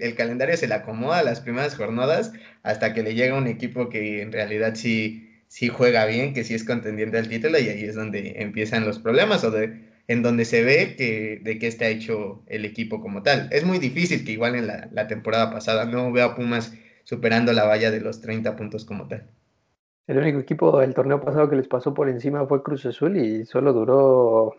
el calendario se le acomoda las primeras jornadas hasta que le llega un equipo que en realidad sí, sí juega bien, que sí es contendiente al título y ahí es donde empiezan los problemas o de, en donde se ve que, de qué está hecho el equipo como tal. Es muy difícil que igual en la, la temporada pasada no veo a Pumas superando la valla de los 30 puntos como tal. El único equipo del torneo pasado que les pasó por encima fue Cruz Azul y solo duró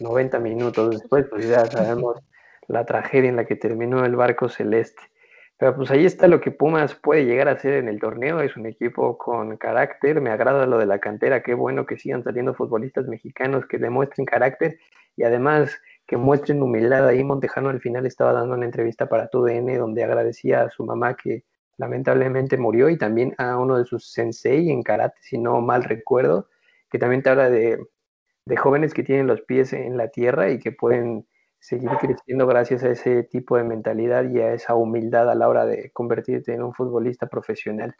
90 minutos. Después, pues ya sabemos [laughs] la tragedia en la que terminó el barco celeste. Pero pues ahí está lo que Pumas puede llegar a ser en el torneo. Es un equipo con carácter. Me agrada lo de la cantera. Qué bueno que sigan saliendo futbolistas mexicanos que demuestren carácter y además que muestren humildad. Ahí Montejano al final estaba dando una entrevista para TUDN donde agradecía a su mamá que lamentablemente murió, y también a uno de sus sensei en karate, si no mal recuerdo, que también te habla de, jóvenes que tienen los pies en la tierra y que pueden seguir creciendo gracias a ese tipo de mentalidad y a esa humildad a la hora de convertirte en un futbolista profesional.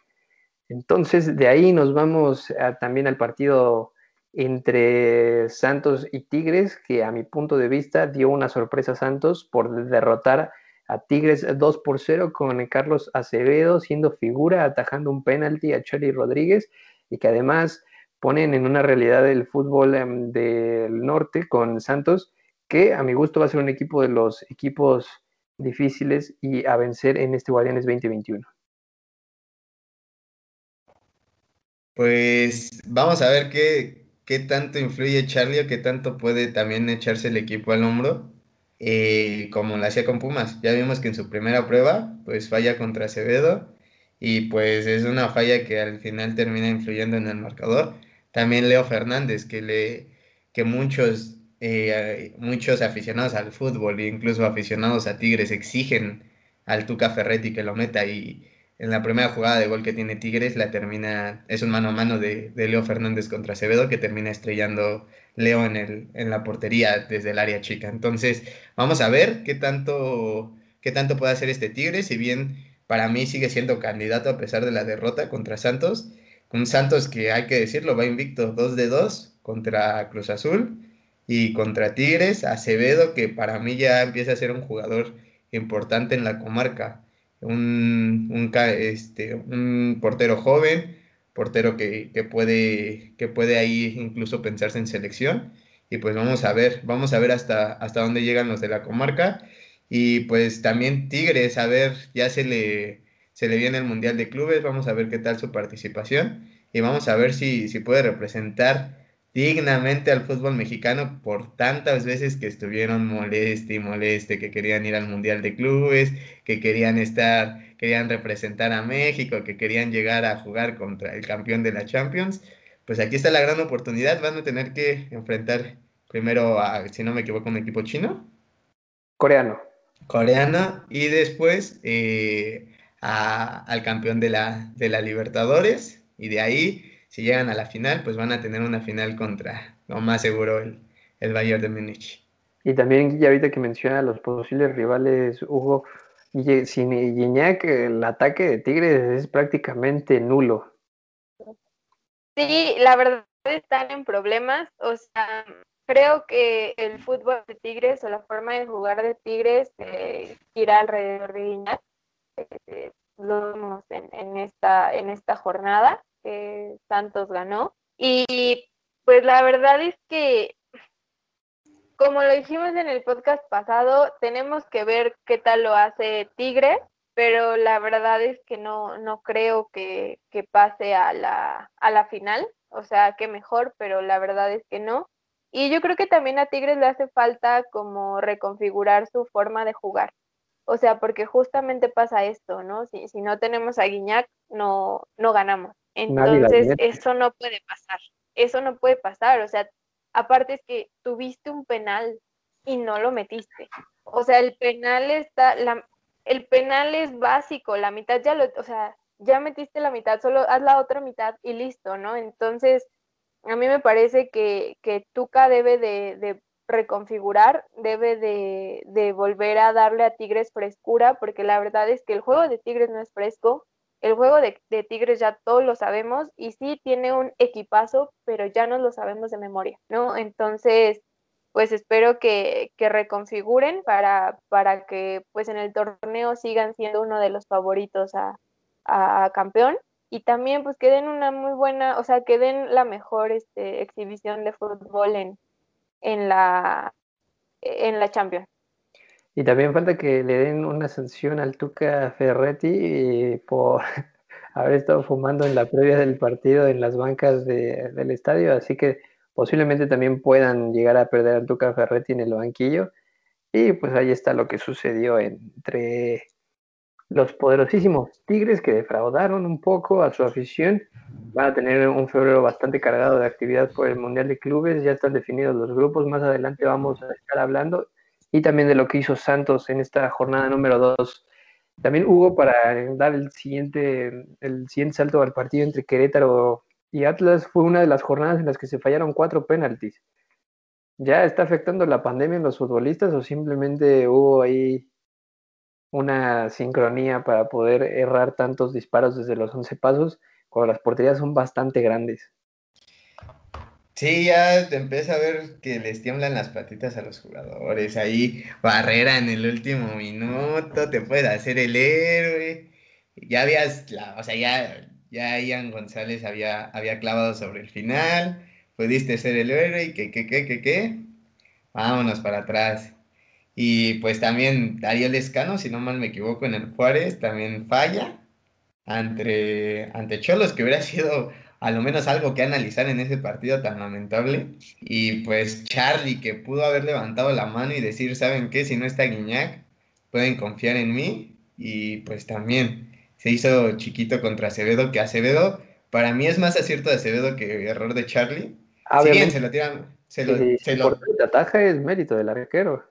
Entonces, de ahí nos vamos también al partido entre Santos y Tigres, que a mi punto de vista dio una sorpresa a Santos por derrotar a Tigres 2 por 0 con Carlos Acevedo siendo figura, atajando un penalti a Chori Rodríguez y que además ponen en una realidad el fútbol em, del norte con Santos, que a mi gusto va a ser un equipo de los equipos difíciles y a vencer en este Guardianes 2021. Pues vamos a ver qué, qué tanto influye Charlie o qué tanto puede también echarse el equipo al hombro eh, como lo hacía con Pumas. Ya vimos que en su primera prueba, pues falla contra Acevedo y pues es una falla que al final termina influyendo en el marcador. También Leo Fernández, que, le, que muchos, eh, muchos aficionados al fútbol e incluso aficionados a Tigres exigen al Tuca Ferretti que lo meta y en la primera jugada de gol que tiene Tigres la termina, es un mano a mano de, Leo Fernández contra Acevedo que termina estrellando Leo en, el, en la portería desde el área chica. Entonces, vamos a ver qué tanto, qué tanto puede hacer este Tigres, si bien para mí sigue siendo candidato a pesar de la derrota contra Santos. Un Santos que hay que decirlo, va invicto 2 de 2 contra Cruz Azul y contra Tigres. Acevedo, que para mí ya empieza a ser un jugador importante en la comarca. Un, un, este, un portero joven, portero que, que, puede, que puede ahí incluso pensarse en selección. Y pues vamos a ver, vamos a ver hasta, hasta dónde llegan los de la comarca. Y pues también Tigres, a ver, ya se le, se le viene el Mundial de Clubes, vamos a ver qué tal su participación y vamos a ver si, si puede representar dignamente al fútbol mexicano por tantas veces que estuvieron moleste y moleste, que querían ir al Mundial de Clubes, que querían estar, querían representar a México, que querían llegar a jugar contra el campeón de la Champions. Pues aquí está la gran oportunidad, van a tener que enfrentar primero a, si no me equivoco, un equipo chino. Coreano coreana y después eh, al campeón de la, de la Libertadores y de ahí si llegan a la final pues van a tener una final contra lo más seguro el, el Bayern de Múnich. Y también ya ahorita que menciona los posibles rivales, Hugo, sin Guiñac el ataque de Tigres es prácticamente nulo. Sí, la verdad están en problemas, o sea, creo que el fútbol de Tigres o la forma de jugar de Tigres eh, gira alrededor de Guiñac. Eh, lo vemos en, esta, en esta jornada que Santos ganó. Y pues la verdad es que, como lo dijimos en el podcast pasado, tenemos que ver qué tal lo hace Tigres, pero la verdad es que no, no creo que, que pase a la, a la final. O sea, que mejor, pero la verdad es que no. Y yo creo que también a Tigres le hace falta como reconfigurar su forma de jugar. O sea, porque justamente pasa esto, ¿no? Si, si no tenemos a Guiñac, no, no ganamos. Entonces, eso no puede pasar. Eso no puede pasar. O sea, aparte es que tuviste un penal y no lo metiste. O sea, el penal está, la, el penal es básico, la mitad ya lo, o sea, ya metiste la mitad, solo haz la otra mitad y listo, ¿no? Entonces, a mí me parece que, que Tuca debe de, reconfigurar, debe de, volver a darle a Tigres frescura, porque la verdad es que el juego de Tigres no es fresco, el juego de, Tigres ya todos lo sabemos y sí tiene un equipazo, pero ya no lo sabemos de memoria, ¿no? Entonces, pues espero que, reconfiguren para, para que pues en el torneo sigan siendo uno de los favoritos a, a campeón y también pues que den una muy buena, o sea, que den la mejor este, exhibición de fútbol en, en, la, en la Champions. Y también falta que le den una sanción al Tuca Ferretti eh, por [laughs] haber estado fumando en la previa del partido en las bancas del estadio, así que posiblemente también puedan llegar a perder al Tuca Ferretti en el banquillo. Y pues ahí está lo que sucedió entre los poderosísimos Tigres que defraudaron un poco a su afición. Van a tener un febrero bastante cargado de actividad por el Mundial de Clubes, ya están definidos los grupos, más adelante vamos a estar hablando y también de lo que hizo Santos en esta jornada número 2. También hubo para dar el siguiente, el siguiente salto al partido entre Querétaro y Atlas, fue una de las jornadas en las que se fallaron cuatro penaltis. ¿Ya está afectando la pandemia en los futbolistas o simplemente hubo ahí una sincronía para poder errar tantos disparos desde los 11 pasos cuando las porterías son bastante grandes. Sí, ya te empieza a ver que les tiemblan las patitas a los jugadores. Ahí, barrera en el último minuto, te puede hacer el héroe. Ya habías, o sea, ya, ya Ian González había, había clavado sobre el final. Pudiste ser el héroe y que, que, que, que, que. Vámonos para atrás. Y pues también Ariel Escano, si no mal me equivoco, en el Juárez también falla ante, ante Cholos, que hubiera sido a lo menos algo que analizar en ese partido tan lamentable. Y pues Charlie, que pudo haber levantado la mano y decir, ¿saben qué? Si no está Guiñac, pueden confiar en mí. Y pues también se hizo chiquito contra Acevedo, que Acevedo, para mí es más acierto de Acevedo que error de Charlie. Si bien se lo tiran, se lo, se lo... ataja es mérito del arquero.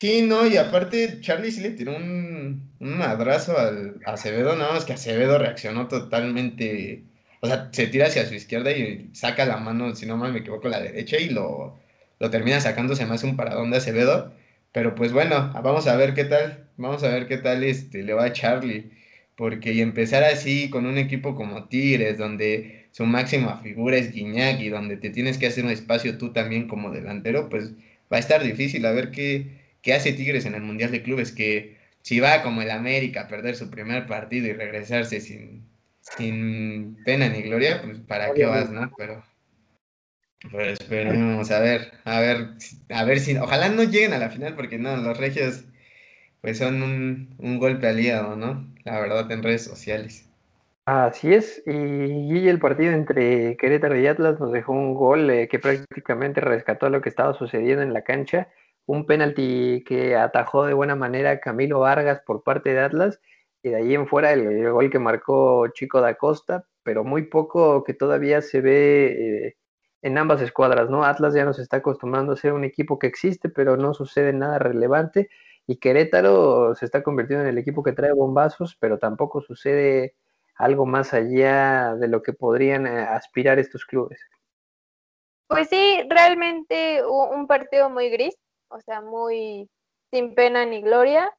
Sí, no, y aparte Charlie sí le tiró un, un madrazo al a Acevedo, nada más que Acevedo reaccionó totalmente, o sea, se tira hacia su izquierda y saca la mano, si no mal me equivoco, la derecha y lo, lo termina sacando, se me hace un paradón de Acevedo, pero pues bueno, vamos a ver qué tal, vamos a ver qué tal este, le va a Charlie, porque empezar así con un equipo como Tigres, donde su máxima figura es Guiñac y donde te tienes que hacer un espacio tú también como delantero, pues va a estar difícil. A ver qué que hace Tigres en el Mundial de Clubes, que si va como el América a perder su primer partido y regresarse sin, sin pena ni gloria, pues para qué vas, ¿no? Pero pues esperemos a ver, a ver, a ver si, ojalá no lleguen a la final, porque no, los regios pues son un, un golpe aliado, ¿no? La verdad en redes sociales. Así es, y, el partido entre Querétaro y Atlas nos dejó un gol eh, que prácticamente rescató lo que estaba sucediendo en la cancha un penalti que atajó de buena manera Camilo Vargas por parte de Atlas y de ahí en fuera el, gol que marcó Chico da Costa, pero muy poco que todavía se ve eh, en ambas escuadras, ¿no? Atlas ya nos está acostumbrando a ser un equipo que existe, pero no sucede nada relevante y Querétaro se está convirtiendo en el equipo que trae bombazos, pero tampoco sucede algo más allá de lo que podrían eh, aspirar estos clubes. Pues sí, realmente un partido muy gris, o sea, muy sin pena ni gloria.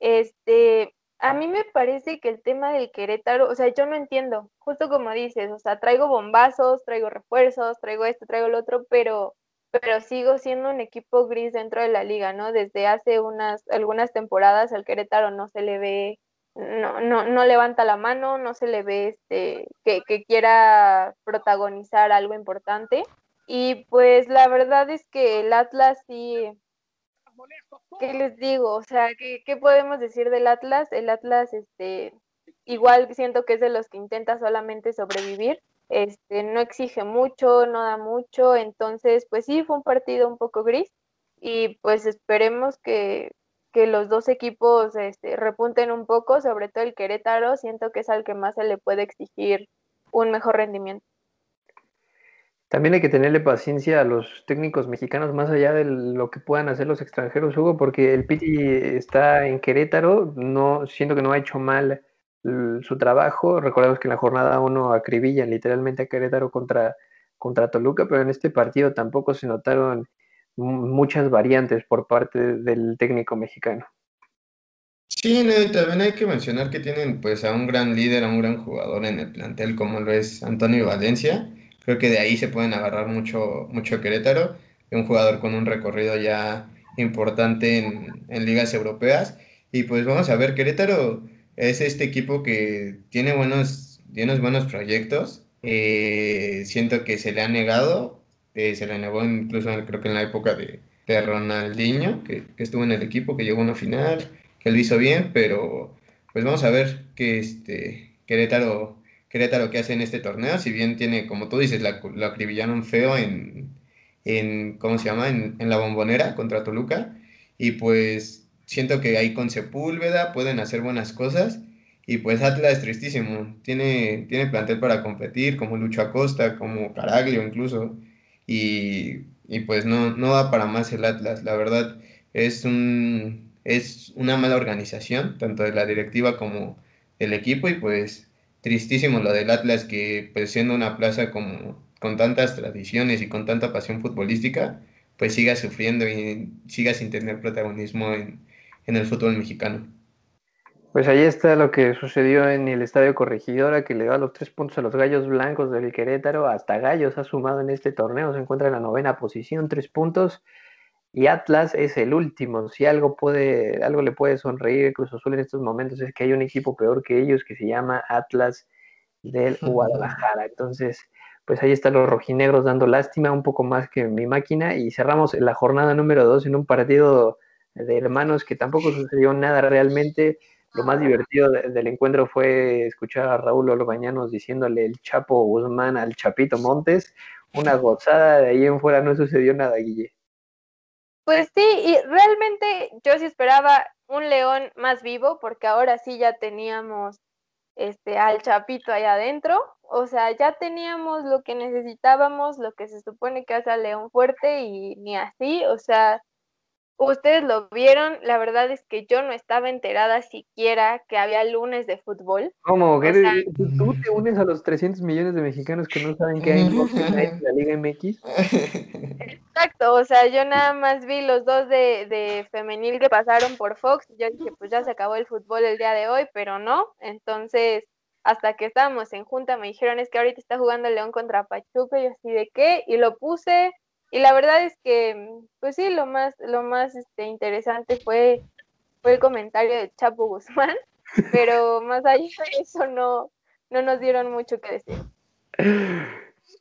Este, a mí me parece que el tema del Querétaro, o sea, yo no entiendo, justo como dices, o sea, traigo bombazos, traigo refuerzos, traigo esto, traigo el otro, pero pero sigo siendo un equipo gris dentro de la liga, ¿no? Desde hace unas algunas temporadas al Querétaro no se le ve no, no, no levanta la mano, no se le ve este que, que quiera protagonizar algo importante. Y pues la verdad es que el Atlas sí ¿Qué les digo? O sea, ¿qué, podemos decir del Atlas? El Atlas, este, igual siento que es de los que intenta solamente sobrevivir. Este, no exige mucho, no da mucho, entonces, pues sí, fue un partido un poco gris y pues esperemos que, que los dos equipos este, repunten un poco, sobre todo el Querétaro, siento que es al que más se le puede exigir un mejor rendimiento. También hay que tenerle paciencia a los técnicos mexicanos más allá de lo que puedan hacer los extranjeros, Hugo, porque el Piti está en Querétaro, no siento que no ha hecho mal su trabajo. Recordemos que en la jornada uno acribillan literalmente a Querétaro contra, contra Toluca, pero en este partido tampoco se notaron muchas variantes por parte del técnico mexicano. Sí, también hay que mencionar que tienen pues a un gran líder, a un gran jugador en el plantel como lo es Antonio Valencia Creo que de ahí se pueden agarrar mucho, mucho Querétaro, un jugador con un recorrido ya importante en, ligas europeas. Y pues vamos a ver, Querétaro es este equipo que tiene buenos, tiene buenos proyectos. Eh, siento que se le ha negado, eh, se le negó incluso creo que en la época de, de Ronaldinho, que, que, estuvo en el equipo, que llegó a una final, que lo hizo bien, pero pues vamos a ver que este Querétaro Querétaro que hace en este torneo, si bien tiene, como tú dices, la, lo acribillaron feo en, en, ¿cómo se llama? En, la bombonera contra Toluca. Y pues siento que ahí con Sepúlveda pueden hacer buenas cosas. Y pues Atlas tristísimo. Tiene, tiene plantel para competir, como Lucho Acosta, como Caraglio incluso. Y, y pues no, no va para más el Atlas. La verdad es, un, es una mala organización, tanto de la directiva como del equipo. Y pues tristísimo lo del Atlas que pues siendo una plaza como con tantas tradiciones y con tanta pasión futbolística, pues siga sufriendo y siga sin tener protagonismo en, el fútbol mexicano. Pues ahí está lo que sucedió en el Estadio Corregidora, que le da los tres puntos a los Gallos Blancos del Querétaro. Hasta Gallos ha sumado en este torneo, se encuentra en la novena posición, tres puntos y Atlas es el último. Si algo puede, algo le puede sonreír a Cruz Azul en estos momentos es que hay un equipo peor que ellos que se llama Atlas del Guadalajara. Entonces, pues ahí están los rojinegros dando lástima un poco más que mi máquina y cerramos la jornada número dos en un partido de hermanos que tampoco sucedió nada realmente. Lo más divertido del encuentro fue escuchar a Raúl Olobañanos diciéndole el Chapo Guzmán al Chapito Montes. Una gozada, de ahí en fuera no sucedió nada, Guille. Pues sí, y realmente yo sí esperaba un león más vivo, porque ahora sí ya teníamos este, al Chapito allá adentro. O sea, ya teníamos lo que necesitábamos, lo que se supone que hace a León fuerte y ni así. O sea, ustedes lo vieron, la verdad es que yo no estaba enterada siquiera que había lunes de fútbol. ¿Cómo? ¿Tú te unes a los 300 millones de mexicanos que no saben que hay en la Liga MX? Exacto, o sea, yo nada más vi los dos de, de femenil que pasaron por Fox, yo dije, pues ya se acabó el fútbol el día de hoy, pero no, entonces hasta que estábamos en junta me dijeron es que ahorita está jugando León contra Pachuca y yo así de qué, y lo puse, y la verdad es que, pues sí, lo más, lo más este, interesante fue, fue el comentario de Chapo Guzmán, [laughs] pero más allá de eso no, no nos dieron mucho que decir.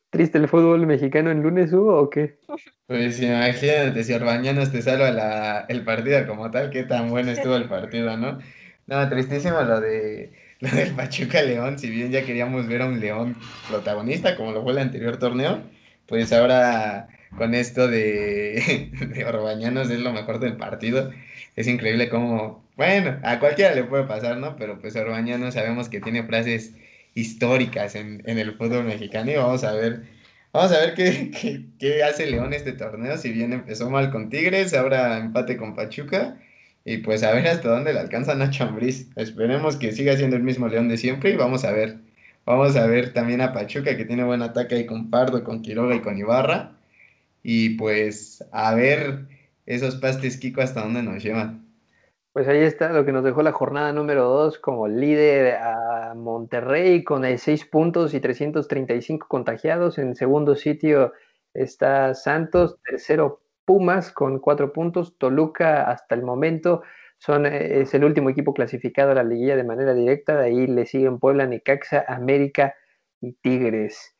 ¿Triste el fútbol mexicano en lunes hubo o qué? [laughs] Pues imagínate, si Orbañanos te salva la, el partido como tal, qué tan bueno estuvo el partido, ¿no? No, tristísimo lo de lo del Pachuca León, si bien ya queríamos ver a un León protagonista como lo fue el anterior torneo, pues ahora con esto de, [laughs] de Orbañanos es lo mejor del partido. Es increíble cómo, bueno, a cualquiera le puede pasar, ¿no? Pero pues Orbañanos sabemos que tiene frases históricas en, en el fútbol mexicano y vamos a ver, vamos a ver qué, [laughs] qué, qué hace León este torneo. Si bien empezó mal con Tigres, ahora empate con Pachuca. Y pues a ver hasta dónde le alcanzan a Chambriz. Esperemos que siga siendo el mismo León de siempre y vamos a ver. Vamos a ver también a Pachuca que tiene buen ataque ahí con Pardo, con Quiroga y con Ibarra y pues a ver esos pastes Kiko hasta dónde nos llevan. Pues ahí está lo que nos dejó la jornada número 2 como líder a Monterrey con 6 puntos y 335 contagiados. En segundo sitio está Santos, tercero Pumas con 4 puntos. Toluca hasta el momento son, es el último equipo clasificado a la liguilla de manera directa. De ahí le siguen Puebla, Necaxa, América y Tigres.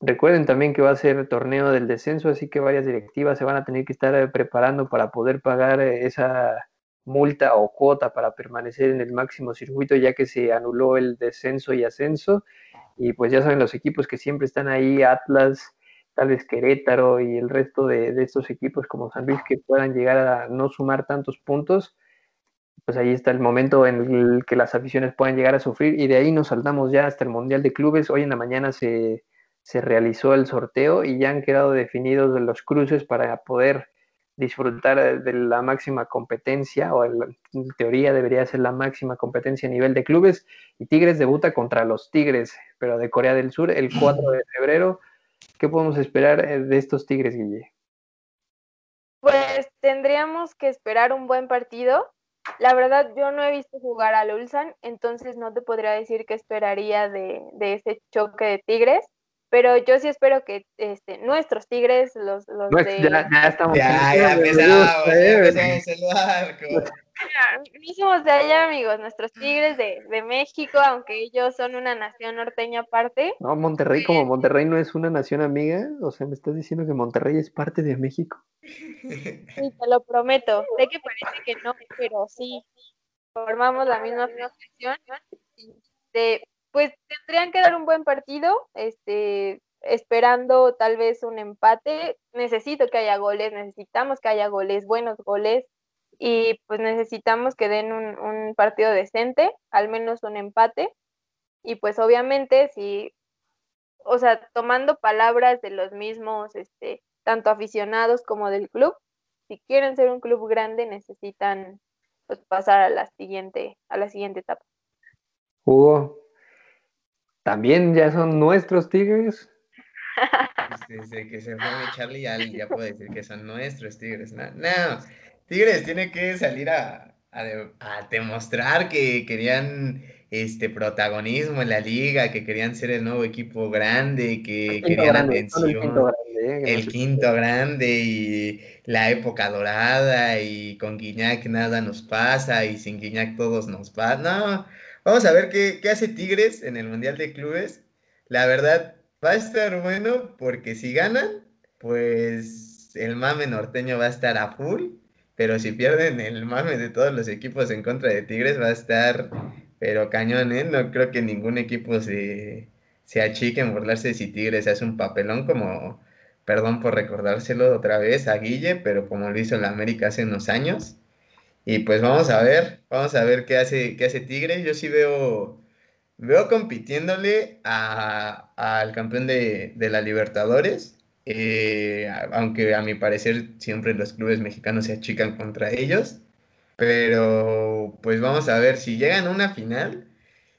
Recuerden también que va a ser torneo del descenso, así que varias directivas se van a tener que estar eh, preparando para poder pagar eh, esa multa o cuota para permanecer en el máximo circuito, ya que se anuló el descenso y ascenso. Y pues ya saben los equipos que siempre están ahí, Atlas, tal vez Querétaro y el resto de, de estos equipos como San Luis que puedan llegar a no sumar tantos puntos, pues ahí está el momento en el que las aficiones puedan llegar a sufrir y de ahí nos saltamos ya hasta el Mundial de Clubes. Hoy en la mañana se se realizó el sorteo y ya han quedado definidos los cruces para poder disfrutar de la máxima competencia, o en teoría debería ser la máxima competencia a nivel de clubes, y Tigres debuta contra los Tigres, pero de Corea del Sur, el 4 de febrero. ¿Qué podemos esperar eh, de estos Tigres, Guille? Pues tendríamos que esperar un buen partido. La verdad, yo no he visto jugar al Ulsan, entonces no te podría decir qué esperaría de, de ese choque de Tigres pero yo sí espero que este, nuestros Tigres, los, los de... Ya, ya estamos... Ya, ya empezamos, ya empezamos el barco. No somos de allá, amigos, nuestros Tigres de, de, México, aunque ellos son una nación norteña aparte. No, Monterrey, como Monterrey no es una nación amiga, o sea, me estás diciendo que Monterrey es parte de México. Sí, te lo prometo. Sé que parece que no, pero sí, formamos la misma nación. De, pues tendrían que dar un buen partido, este, esperando tal vez un empate. Necesito que haya goles, necesitamos que haya goles, buenos goles, y pues necesitamos que den un, un partido decente, al menos un empate. Y pues obviamente si, o sea, tomando palabras de los mismos, este, tanto aficionados como del club, si quieren ser un club grande necesitan pues pasar a la siguiente, a la siguiente etapa. Hugo, también ya son nuestros Tigres. Pues desde que se fue Charlie ya, ya puedo decir que son nuestros Tigres. No, no. Tigres tiene que salir a, a, a, demostrar que querían este protagonismo en la liga, que querían ser el nuevo equipo grande, que querían grande, atención. El quinto, grande, ¿eh? el quinto grande y la época dorada y con Guiñac nada nos pasa y sin Guiñac todos nos pasa. No, Vamos a ver qué, hace Tigres en el Mundial de Clubes. La verdad, va a estar bueno porque si ganan, pues el mame norteño va a estar a full. Pero si pierden el mame de todos los equipos en contra de Tigres, va a estar, pero cañón, ¿eh? No creo que ningún equipo se, se achique en burlarse si Tigres hace un papelón como, perdón por recordárselo otra vez a Guille, pero como lo hizo la América hace unos años. Y pues vamos a ver, vamos a ver qué hace, qué hace Tigre. Yo sí veo, veo compitiéndole al campeón de, la Libertadores, eh, aunque a mi parecer siempre los clubes mexicanos se achican contra ellos, pero pues vamos a ver si llegan a una final,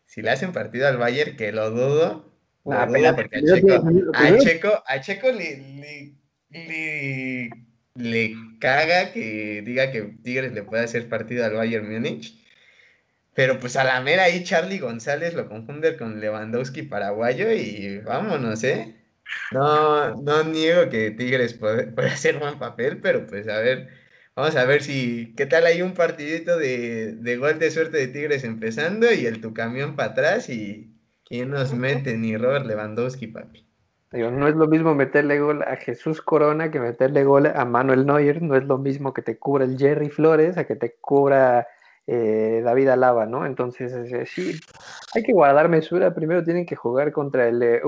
si le hacen partido al Bayern, que lo dudo, Ah, porque a Checo, a Checo, le, le, caga que diga que Tigres le puede hacer partido al Bayern Múnich. Pero pues a la mera ahí Charlie González lo confunde con Lewandowski paraguayo y vámonos, ¿eh? No, no niego que Tigres puede, puede hacer buen papel, pero pues a ver, vamos a ver si, ¿qué tal hay un partidito de, de gol de suerte de Tigres empezando y el tu camión para atrás y, ¿Quién nos mete? Ni Robert Lewandowski, papi. No es lo mismo meterle gol a Jesús Corona que meterle gol a Manuel Neuer. No es lo mismo que te cubra el Jerry Flores a que te cubra eh, David Alaba, ¿no? Entonces, sí, hay que guardar mesura. Primero tienen que jugar contra el eh,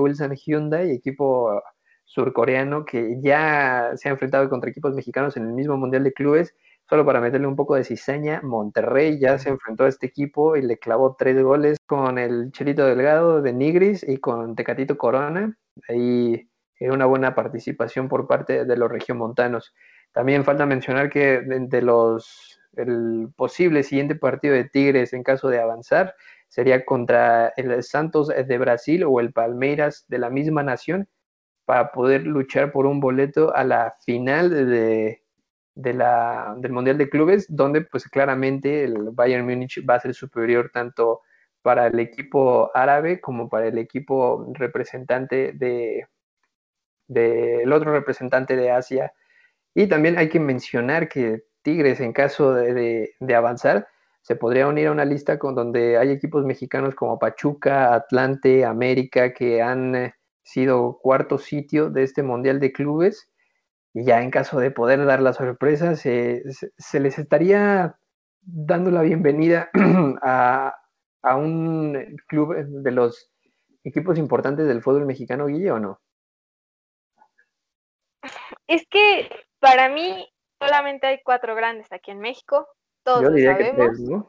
Hyundai, equipo surcoreano que ya se ha enfrentado contra equipos mexicanos en el mismo Mundial de Clubes Solo para meterle un poco de cizaña, Monterrey ya se enfrentó a este equipo y le clavó tres goles con el Chelito Delgado de Nigris y con Tecatito Corona. Ahí una buena participación por parte de los regiomontanos. También falta mencionar que los el posible siguiente partido de Tigres en caso de avanzar sería contra el Santos de Brasil o el Palmeiras de la misma nación para poder luchar por un boleto a la final de, de la, del Mundial de Clubes, donde pues claramente el Bayern Múnich va a ser superior tanto para el equipo árabe como para el equipo representante de del otro representante de Asia. Y también hay que mencionar que Tigres, en caso de, de, avanzar, se podría unir a una lista con donde hay equipos mexicanos como Pachuca, Atlante, América, que han eh, sido cuarto sitio de este Mundial de Clubes y ya en caso de poder dar la sorpresa, se, les estaría dando la bienvenida [clears throat] a, un club de los equipos importantes del fútbol mexicano, Guille, o no? Es que para mí solamente hay cuatro grandes aquí en México. Todos Yo sabemos.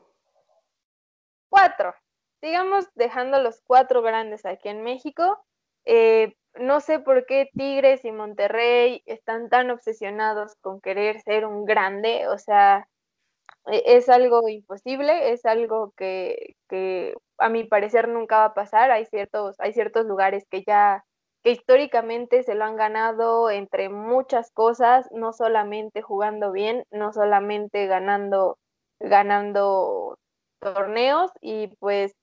Cuatro. Digamos, dejando los cuatro grandes aquí en México. Eh, no sé por qué Tigres y Monterrey están tan obsesionados con querer ser un grande, o sea, es algo imposible, es algo que, a mi parecer nunca va a pasar, hay ciertos, hay ciertos lugares que ya que históricamente se lo han ganado entre muchas cosas, no solamente jugando bien, no solamente ganando, ganando torneos y pues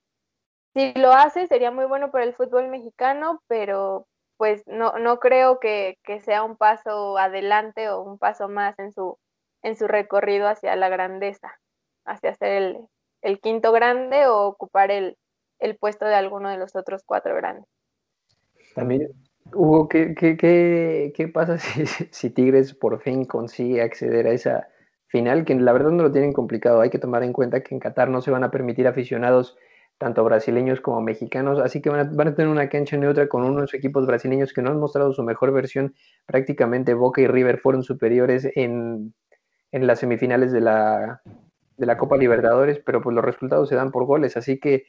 si lo hace sería muy bueno para el fútbol mexicano, pero pues no, no creo que, sea un paso adelante o un paso más en su, en su recorrido hacia la grandeza, hacia ser el, quinto grande o ocupar el, puesto de alguno de los otros cuatro grandes. También, Hugo, ¿qué, qué, qué, pasa [laughs] si, si, Tigres por fin consigue acceder a esa final? Que la verdad no lo tienen complicado. Hay que tomar en cuenta que en Qatar no se van a permitir aficionados tanto brasileños como mexicanos, así que van a, tener una cancha neutra con unos equipos brasileños que no han mostrado su mejor versión, prácticamente Boca y River fueron superiores en, las semifinales de la, de la Copa Libertadores, pero pues los resultados se dan por goles, así que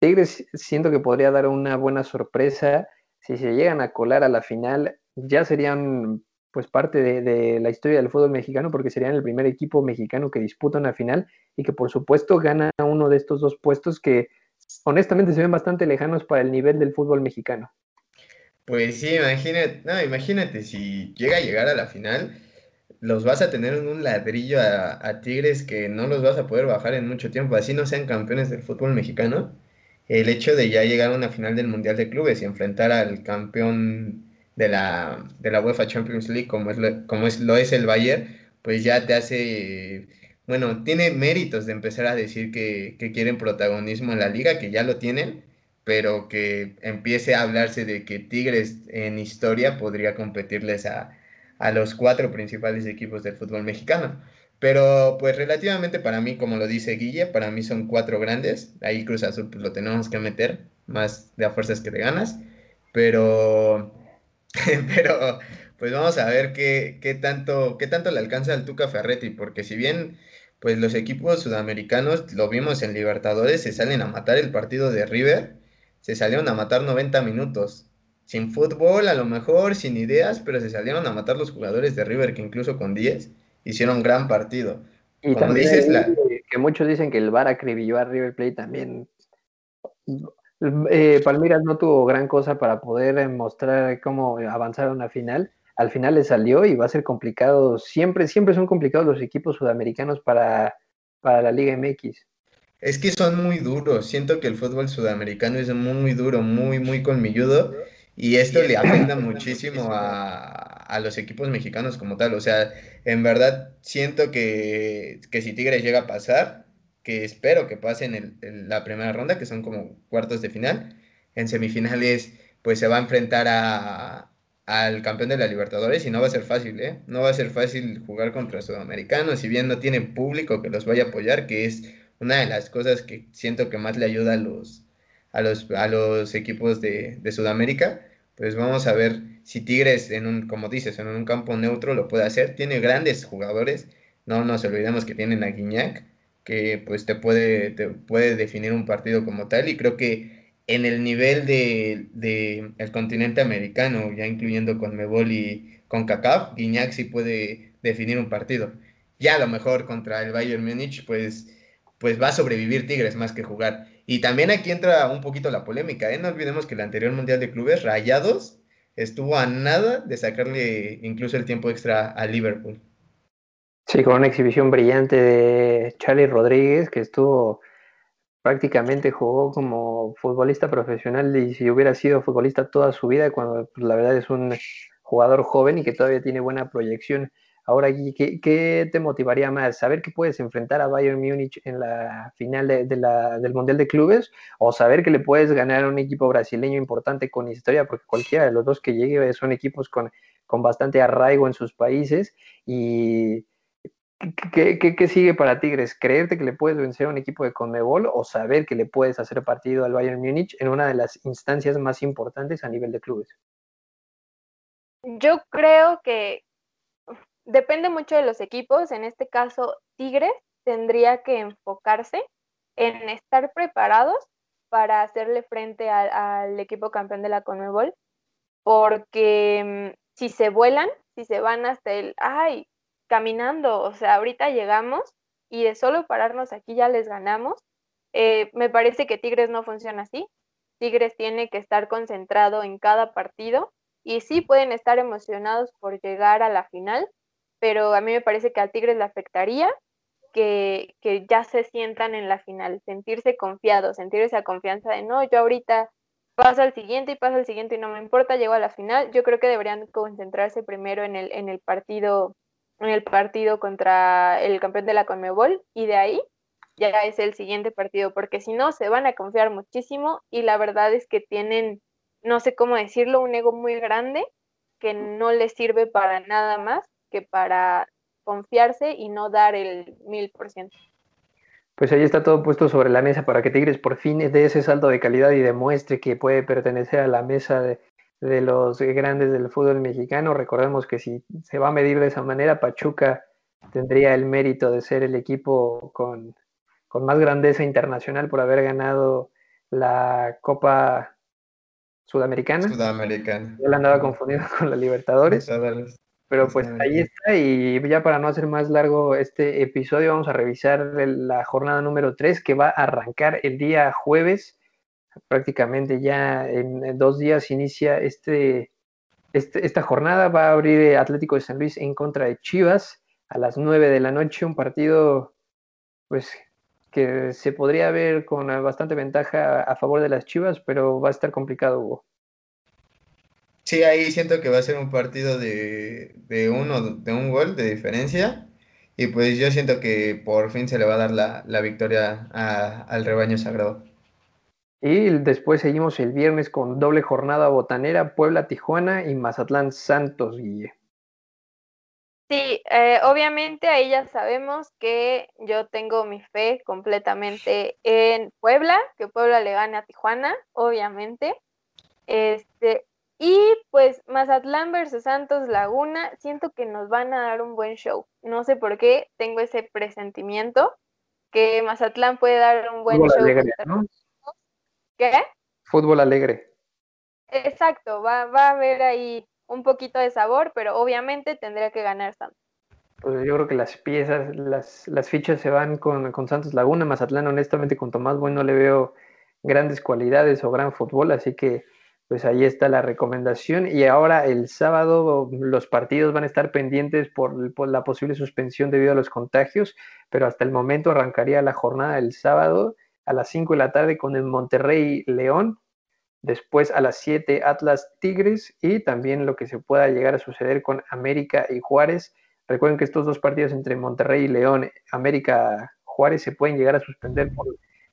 Tigres siento que podría dar una buena sorpresa, si se llegan a colar a la final, ya serían pues parte de, la historia del fútbol mexicano porque serían el primer equipo mexicano que disputa una final y que por supuesto gana uno de estos dos puestos que honestamente se ven bastante lejanos para el nivel del fútbol mexicano. Pues sí, imagínate, no, imagínate si llega a llegar a la final, los vas a tener en un ladrillo a, Tigres que no los vas a poder bajar en mucho tiempo, así no sean campeones del fútbol mexicano. El hecho de ya llegar a una final del Mundial de Clubes y enfrentar al campeón de la, de la UEFA Champions League, como, es lo, como es, lo es el Bayern, pues ya te hace, bueno, tiene méritos de empezar a decir que, quieren protagonismo en la liga, que ya lo tienen, pero que empiece a hablarse de que Tigres en historia podría competirles a, a los cuatro principales equipos del fútbol mexicano. Pero pues relativamente para mí, como lo dice Guille, para mí son cuatro grandes. Ahí Cruz Azul pues lo tenemos que meter, más de a fuerzas que de ganas. Pero [laughs] Pero pues vamos a ver qué, qué, tanto, qué tanto le alcanza al Tuca Ferretti, porque si bien pues los equipos sudamericanos, lo vimos en Libertadores, se salen a matar el partido de River, se salieron a matar 90 minutos. Sin fútbol, a lo mejor, sin ideas, pero se salieron a matar los jugadores de River, que incluso con 10 hicieron gran partido. Y también dices, que muchos dicen que el VAR acribilló a River Plate también. Eh, Palmeiras no tuvo gran cosa para poder mostrar cómo avanzar a una final. Al final le salió y va a ser complicado. Siempre, siempre son complicados los equipos sudamericanos para, para la Liga MX. Es que son muy duros. Siento que el fútbol sudamericano es muy duro, muy, muy colmilludo. Y esto le afecta muchísimo a, a, los equipos mexicanos como tal. O sea, en verdad siento que, que si Tigres llega a pasar, que espero que pase en, la primera ronda, que son como cuartos de final. En semifinales, pues se va a enfrentar a, al campeón de la Libertadores y no va a ser fácil, ¿eh? No va a ser fácil jugar contra sudamericanos, si bien no tienen público que los vaya a apoyar, que es una de las cosas que siento que más le ayuda a los, a los, a los equipos de, de Sudamérica. Pues vamos a ver si Tigres, en un, como dices, en un campo neutro lo puede hacer. Tiene grandes jugadores, no nos olvidemos que tienen a Guiñac, que pues te puede, te puede definir un partido como tal y creo que en el nivel de, de el continente americano, ya incluyendo con Mebol y con CACAF, Guiñac sí puede definir un partido. Ya a lo mejor contra el Bayern Múnich, pues, pues va a sobrevivir Tigres más que jugar. Y también aquí entra un poquito la polémica, ¿eh? No olvidemos que el anterior Mundial de Clubes, Rayados, estuvo a nada de sacarle incluso el tiempo extra a Liverpool. Sí, con una exhibición brillante de Charlie Rodríguez, que estuvo prácticamente jugó como futbolista profesional y si hubiera sido futbolista toda su vida, cuando pues, la verdad es un jugador joven y que todavía tiene buena proyección. Ahora, ¿qué, qué te motivaría más? ¿Saber que puedes enfrentar a Bayern Múnich en la final del Mundial de Clubes? ¿O saber que le puedes ganar a un equipo brasileño importante con historia? Porque cualquiera de los dos que llegue son equipos con, con bastante arraigo en sus países y ¿Qué, sigue para Tigres? ¿Creerte que le puedes vencer a un equipo de Conmebol o saber que le puedes hacer partido al Bayern Múnich en una de las instancias más importantes a nivel de clubes? Yo creo que depende mucho de los equipos. En este caso, Tigres tendría que enfocarse en estar preparados para hacerle frente al equipo campeón de la Conmebol, porque mm, si se vuelan, si se van hasta el, ay, caminando, o sea, ahorita llegamos y de solo pararnos aquí ya les ganamos. Eh, me parece que Tigres no funciona así. Tigres tiene que estar concentrado en cada partido y sí pueden estar emocionados por llegar a la final, pero a mí me parece que a Tigres le afectaría que, que ya se sientan en la final, sentirse confiados, sentir esa confianza de no, yo ahorita paso al siguiente y paso al siguiente y no me importa, llego a la final. Yo creo que deberían concentrarse primero en el, en el partido en el partido contra el campeón de la Conmebol y de ahí ya es el siguiente partido, porque si no se van a confiar muchísimo y la verdad es que tienen, no sé cómo decirlo, un ego muy grande que no les sirve para nada más que para confiarse y no dar el mil por ciento. Pues ahí está todo puesto sobre la mesa para que Tigres por fin dé ese salto de calidad y demuestre que puede pertenecer a la mesa de, de los grandes del fútbol mexicano. Recordemos que si se va a medir de esa manera, Pachuca tendría el mérito de ser el equipo con, más grandeza internacional por haber ganado la Copa Sudamericana. Sudamericana. Yo la andaba confundido con la Libertadores. Pero pues ahí está y ya para no hacer más largo este episodio vamos a revisar la jornada número 3 que va a arrancar el día jueves prácticamente ya en dos días inicia este, este, esta jornada. Va a abrir Atlético de San Luis en contra de Chivas a las 9 de la noche, un partido pues que se podría ver con bastante ventaja a favor de las Chivas, pero va a estar complicado, Hugo. Sí, ahí siento que va a ser un partido de, de uno, de un gol de diferencia. Y pues yo siento que por fin se le va a dar la, la victoria al rebaño sagrado. Y después seguimos el viernes con doble jornada botanera, Puebla, Tijuana y Mazatlán Santos, Guille. Sí, eh, obviamente ahí ya sabemos que yo tengo mi fe completamente en Puebla, que Puebla le gane a Tijuana, obviamente. Este, Y pues Mazatlán versus Santos Laguna, siento que nos van a dar un buen show. No sé por qué, tengo ese presentimiento que Mazatlán puede dar un buen show. Alegre, ¿no? ¿Qué? Fútbol alegre. Exacto, va, va a haber ahí un poquito de sabor, pero obviamente tendría que ganar Santos. Pues yo creo que las piezas, las, las fichas se van con, con Santos Laguna. Mazatlán, honestamente, con Tomás Bueno no le veo grandes cualidades o gran fútbol, así que pues ahí está la recomendación. Y ahora el sábado los partidos van a estar pendientes por, la posible suspensión debido a los contagios, pero hasta el momento arrancaría la jornada el sábado a las 5 de la tarde con el Monterrey León, después a las 7 Atlas Tigres y también lo que se pueda llegar a suceder con América y Juárez. Recuerden que estos dos partidos entre Monterrey y León, América Juárez se pueden llegar a suspender por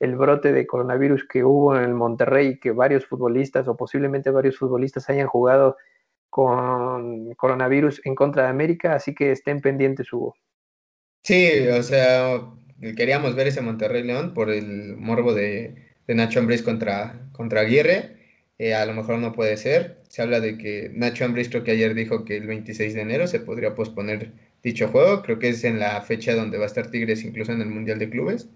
el brote de coronavirus que hubo en el Monterrey, que varios futbolistas o posiblemente varios futbolistas hayan jugado con coronavirus en contra de América, así que estén pendientes, Hugo. Sí, o sea, queríamos ver ese Monterrey León por el morbo de, Nacho Ambriz contra, contra Aguirre. Eh, a lo mejor no puede ser. Se habla de que Nacho Ambriz creo que ayer dijo que el 26 de enero se podría posponer dicho juego. Creo que es en la fecha donde va a estar Tigres incluso en el Mundial de Clubes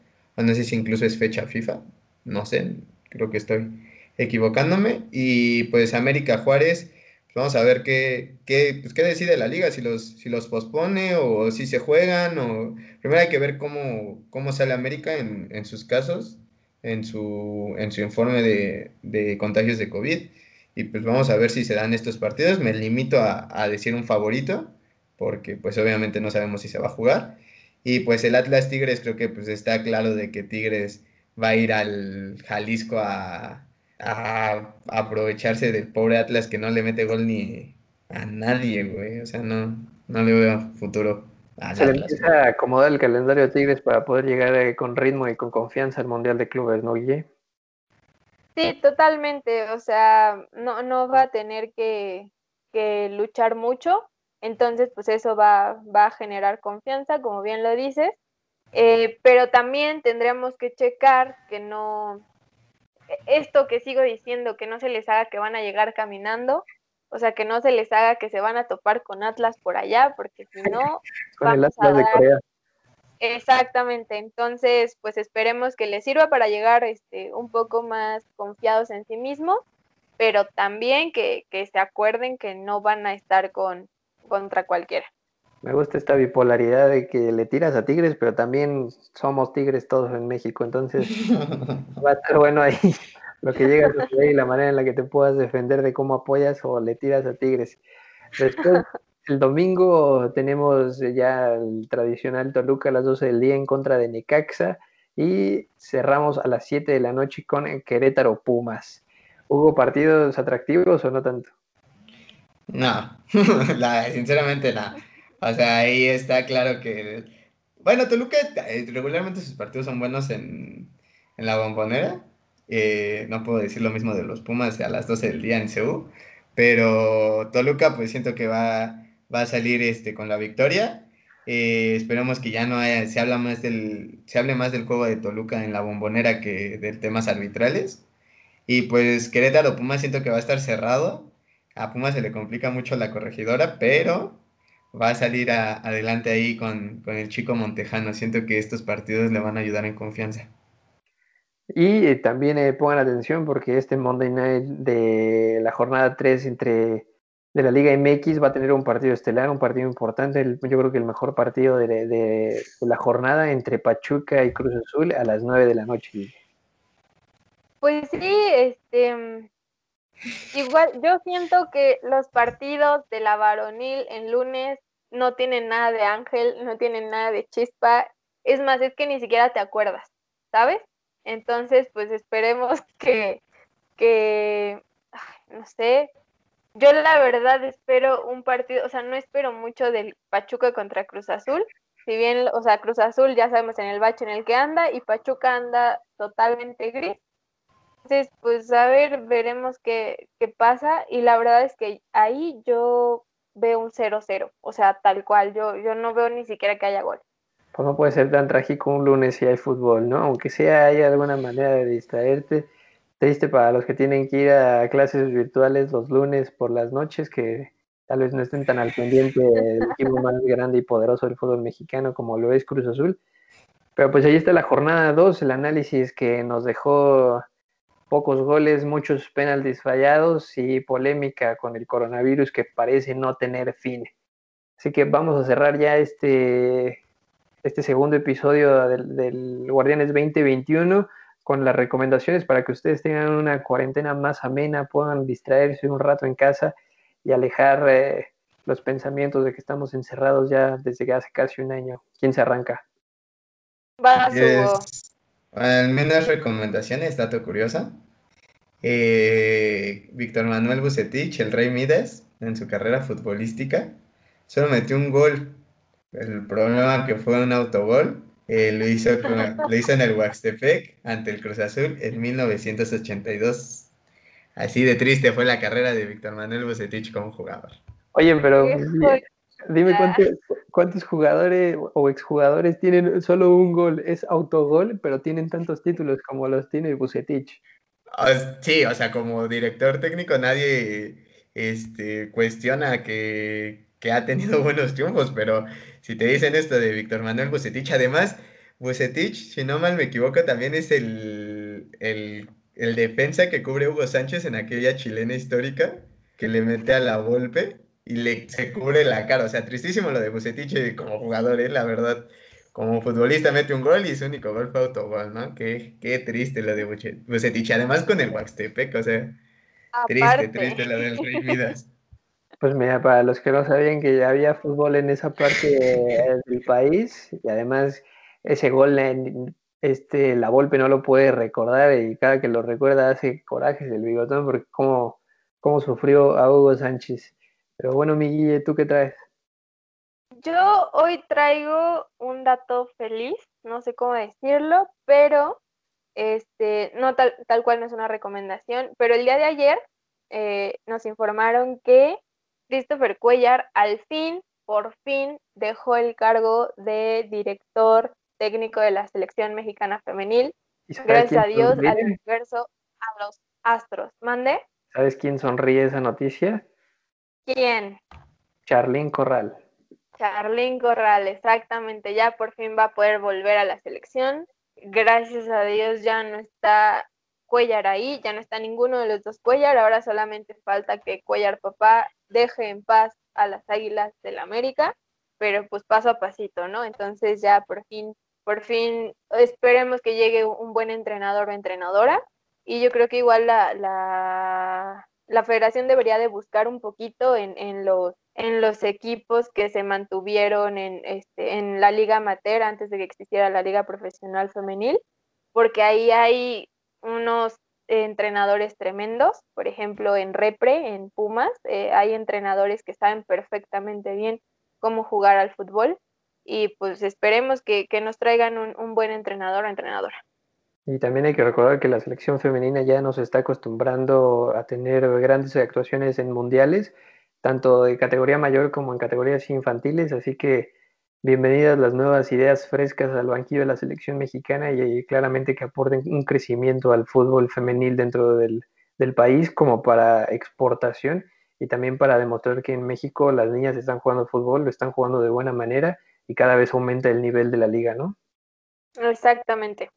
no sé si incluso es fecha FIFA, no sé, creo que estoy equivocándome. Y pues América Juárez, pues, vamos a ver qué, qué, pues, qué decide la liga, si los, si los pospone o si se juegan. O... Primero hay que ver cómo, cómo sale América en, en sus casos, en su, en su informe de, de, contagios de COVID. Y pues vamos a ver si se dan estos partidos. Me limito a, a decir un favorito, porque pues obviamente no sabemos si se va a jugar. Y pues el Atlas Tigres creo que pues está claro de que Tigres va a ir al Jalisco a, aprovecharse del pobre Atlas que no le mete gol ni a nadie, güey. O sea, no, no le veo futuro. Se le empieza a acomodar el calendario de Tigres para poder llegar eh, con ritmo y con confianza al Mundial de Clubes, ¿no, Guille? Sí, totalmente. O sea, no, no va a tener que, que luchar mucho entonces, pues eso va, va a generar confianza, como bien lo dices. Eh, pero también tendríamos que checar que no, esto que sigo diciendo, que no se les haga que van a llegar caminando, o sea, que no se les haga que se van a topar con Atlas por allá, porque si no... [laughs] con el Atlas de Corea. Exactamente, entonces pues esperemos que les sirva para llegar este, un poco más confiados en sí mismos, pero también que, que se acuerden que no van a estar con, contra cualquiera. Me gusta esta bipolaridad de que le tiras a Tigres, pero también somos Tigres todos en México, entonces [laughs] va a estar bueno ahí [laughs] lo que llega a suceder y la manera en la que te puedas defender de cómo apoyas o le tiras a Tigres. Después, el domingo tenemos ya el tradicional Toluca a las 12 del día en contra de Necaxa y cerramos a las 7 de la noche con Querétaro Pumas. ¿Hubo partidos atractivos o no tanto? No, [laughs] sinceramente no. O sea, ahí está claro que... Bueno, Toluca eh, regularmente sus partidos son buenos en, la bombonera. Eh, no puedo decir lo mismo de los Pumas a las 12 del día en Ceú. Pero Toluca pues siento que va, va a salir este, con la victoria. Eh, esperemos que ya no haya, se, habla más del, se hable más del juego de Toluca en la bombonera que de temas arbitrales. Y pues Querétaro Pumas siento que va a estar cerrado a Puma se le complica mucho la corregidora, pero va a salir adelante ahí con, el chico Montejano. Siento que estos partidos le van a ayudar en confianza. Y eh, también eh, pongan atención porque este Monday Night de la jornada 3 entre de la Liga MX va a tener un partido estelar, un partido importante, yo creo que el mejor partido de, de, la jornada entre Pachuca y Cruz Azul a las 9 de la noche. Pues sí, este Igual, yo siento que los partidos de la varonil en lunes no tienen nada de ángel, no tienen nada de chispa. Es más, es que ni siquiera te acuerdas, ¿sabes? Entonces, pues esperemos [laughs] que, que, no sé, yo la verdad espero un partido, o sea, no espero mucho del Pachuca contra Cruz Azul. Si bien, o sea, Cruz Azul ya sabemos en el bache en el que anda y Pachuca anda totalmente gris. Entonces, pues a ver, veremos qué, qué pasa. Y la verdad es que ahí yo veo un 0-0, o sea, tal cual, yo, yo no veo ni siquiera que haya gol. Pues no puede ser tan trágico un lunes si hay fútbol, ¿no? Aunque sea hay alguna manera de distraerte. triste para los que tienen que ir a clases virtuales los lunes por las noches, que tal vez no estén tan al pendiente del [laughs] equipo más grande y poderoso del fútbol mexicano como lo es Cruz Azul. Pero pues ahí está la jornada 2, el análisis que nos dejó pocos goles, muchos penaltis fallados y polémica con el coronavirus que parece no tener fin. Así que vamos a cerrar ya este, este segundo episodio del, del Guardianes 2021 con las recomendaciones para que ustedes tengan una cuarentena más amena, puedan distraerse un rato en casa y alejar eh, los pensamientos de que estamos encerrados ya desde hace casi un año. ¿Quién se arranca? Va, al menos recomendaciones, dato curiosa. Eh, Víctor Manuel Bucetich, el Rey Midas, en su carrera futbolística, solo metió un gol. El problema que fue un autogol, eh, lo, hizo lo hizo en el Huaxtepec ante el Cruz Azul en 1982. Así de triste fue la carrera de Víctor Manuel Bucetich como jugador. Oye, pero dime cuántos, cuántos jugadores o exjugadores tienen solo un gol, es autogol, pero tienen tantos títulos como los tiene Bucetich. Sí, o sea, como director técnico nadie este, cuestiona que, que ha tenido [laughs] buenos triunfos, pero si te dicen esto de Víctor Manuel Bucetich, además, Bucetich, si no mal me equivoco, también es el, el el defensa que cubre Hugo Sánchez en aquella chilena histórica, que le mete a la golpe y le se cubre la cara. O sea, tristísimo lo de Bucetich como jugador, ¿eh? la verdad. Como futbolista mete un gol y su único gol fue autogol, ¿no? Qué, qué triste lo de Bucetich. Además con el Waxtepec, o sea, triste, triste lo del Rey Midas. [laughs] Pues mira, para los que no sabían que ya había fútbol en esa parte del país y además ese gol en, este, la Volpe no lo puede recordar y cada que lo recuerda hace corajes el bigotón porque cómo, cómo sufrió a Hugo Sánchez. Pero bueno, mi Guille, ¿tú qué traes? Yo hoy traigo un dato feliz, no sé cómo decirlo, pero este, no tal, tal cual no es una recomendación, pero el día de ayer eh, nos informaron que Christopher Cuellar al fin, por fin, dejó el cargo de director técnico de la selección mexicana femenil. Gracias a Dios, al universo, a los astros. ¿Mande? ¿Sabes quién sonríe esa noticia? ¿Quién? Charlín Corral. Charlín Corral, exactamente. Ya por fin va a poder volver a la selección. Gracias a Dios ya no está Cuellar ahí, ya no está ninguno de los dos Cuellar. Ahora solamente falta que Cuellar papá deje en paz a las Águilas del América, pero pues paso a pasito, ¿no? Entonces ya por fin por fin esperemos que llegue un buen entrenador o entrenadora. Y yo creo que igual la, la, federación debería de buscar un poquito en, los, en los equipos que se mantuvieron en, este, en la liga amateur antes de que existiera la liga profesional femenil, porque ahí hay unos entrenadores tremendos, por ejemplo en Repre, en Pumas, eh, hay entrenadores que saben perfectamente bien cómo jugar al fútbol y pues esperemos que, nos traigan un, buen entrenador o entrenadora. Y también hay que recordar que la selección femenina ya nos está acostumbrando a tener grandes actuaciones en mundiales, tanto de categoría mayor como en categorías infantiles, así que bienvenidas las nuevas ideas frescas al banquillo de la selección mexicana y, claramente que aporten un crecimiento al fútbol femenil dentro del, del país como para exportación y también para demostrar que en México las niñas están jugando fútbol, lo están jugando de buena manera y cada vez aumenta el nivel de la liga, ¿no? Exactamente.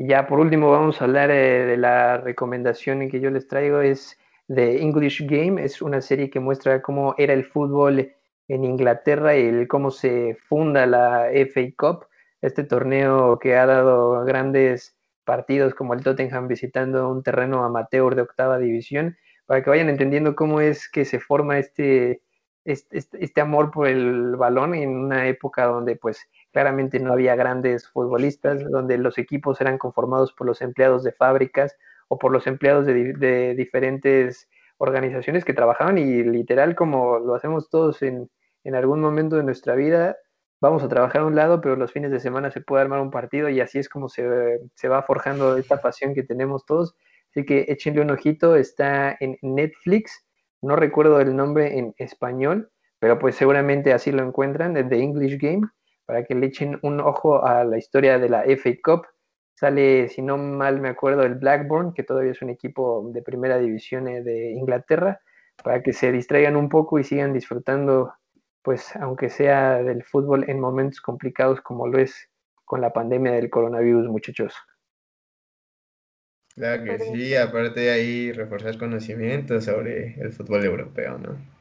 Y ya por último vamos a hablar eh, de la recomendación que yo les traigo, es The English Game, es una serie que muestra cómo era el fútbol en Inglaterra y el, cómo se funda la FA Cup, este torneo que ha dado grandes partidos como el Tottenham visitando un terreno amateur de octava división, para que vayan entendiendo cómo es que se forma este, este, este, amor por el balón en una época donde pues claramente no había grandes futbolistas, donde los equipos eran conformados por los empleados de fábricas o por los empleados de, diferentes organizaciones que trabajaban y literal como lo hacemos todos en, algún momento de nuestra vida, vamos a trabajar a un lado, pero los fines de semana se puede armar un partido y así es como se, se, va forjando esta pasión que tenemos todos. Así que échenle un ojito, está en Netflix no recuerdo el nombre en español, pero pues seguramente así lo encuentran, The English Game, para que le echen un ojo a la historia de la FA Cup. Sale, si no mal me acuerdo, el Blackburn, que todavía es un equipo de primera división eh, de Inglaterra, para que se distraigan un poco y sigan disfrutando, pues aunque sea del fútbol en momentos complicados como lo es con la pandemia del coronavirus, muchachos. Claro que sí, aparte de ahí reforzar conocimientos sobre el fútbol europeo, ¿no?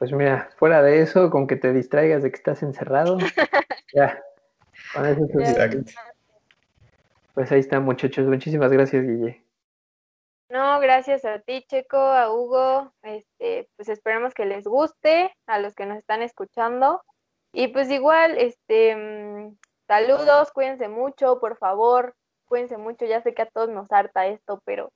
Pues mira, fuera de eso, con que te distraigas de que estás encerrado, [laughs] ya, con eso es pues ahí está, muchachos. Muchísimas gracias, Guille. No, gracias a ti, Checo, a Hugo. Este, pues esperamos que les guste a los que nos están escuchando. Y pues igual, este, mm, saludos, cuídense mucho, por favor, cuídense mucho. Ya sé que a todos nos harta esto, pero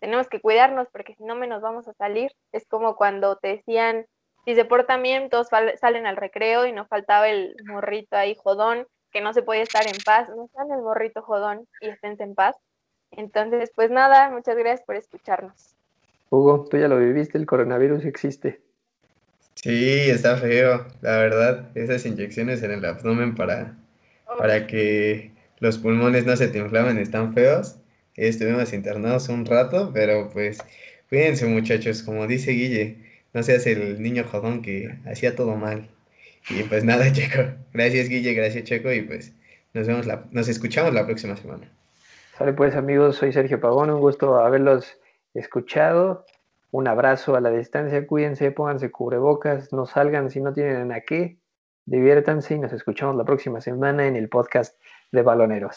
tenemos que cuidarnos porque si no menos vamos a salir. Es como cuando te decían, si se portan bien, todos salen al recreo y no faltaba el morrito ahí jodón que no se puede estar en paz, no están el morrito jodón y estén en paz. Entonces, pues nada, muchas gracias por escucharnos. Hugo, tú ya lo viviste, el coronavirus existe. Sí, está feo, la verdad, esas inyecciones en el abdomen para, para que los pulmones no se te inflamen están feos. Estuvimos internados un rato, pero pues cuídense muchachos, como dice Guille, no seas el niño jodón que hacía todo mal. Y pues nada, [laughs] Checo. Gracias, Guille, gracias, Checo. Y pues nos vemos, la, nos escuchamos la próxima semana. Sale pues, amigos, soy Sergio Pagón. Un gusto haberlos escuchado. Un abrazo a la distancia. Cuídense, pónganse cubrebocas, no salgan si no tienen a qué. Diviértanse y nos escuchamos la próxima semana en el podcast de Baloneros.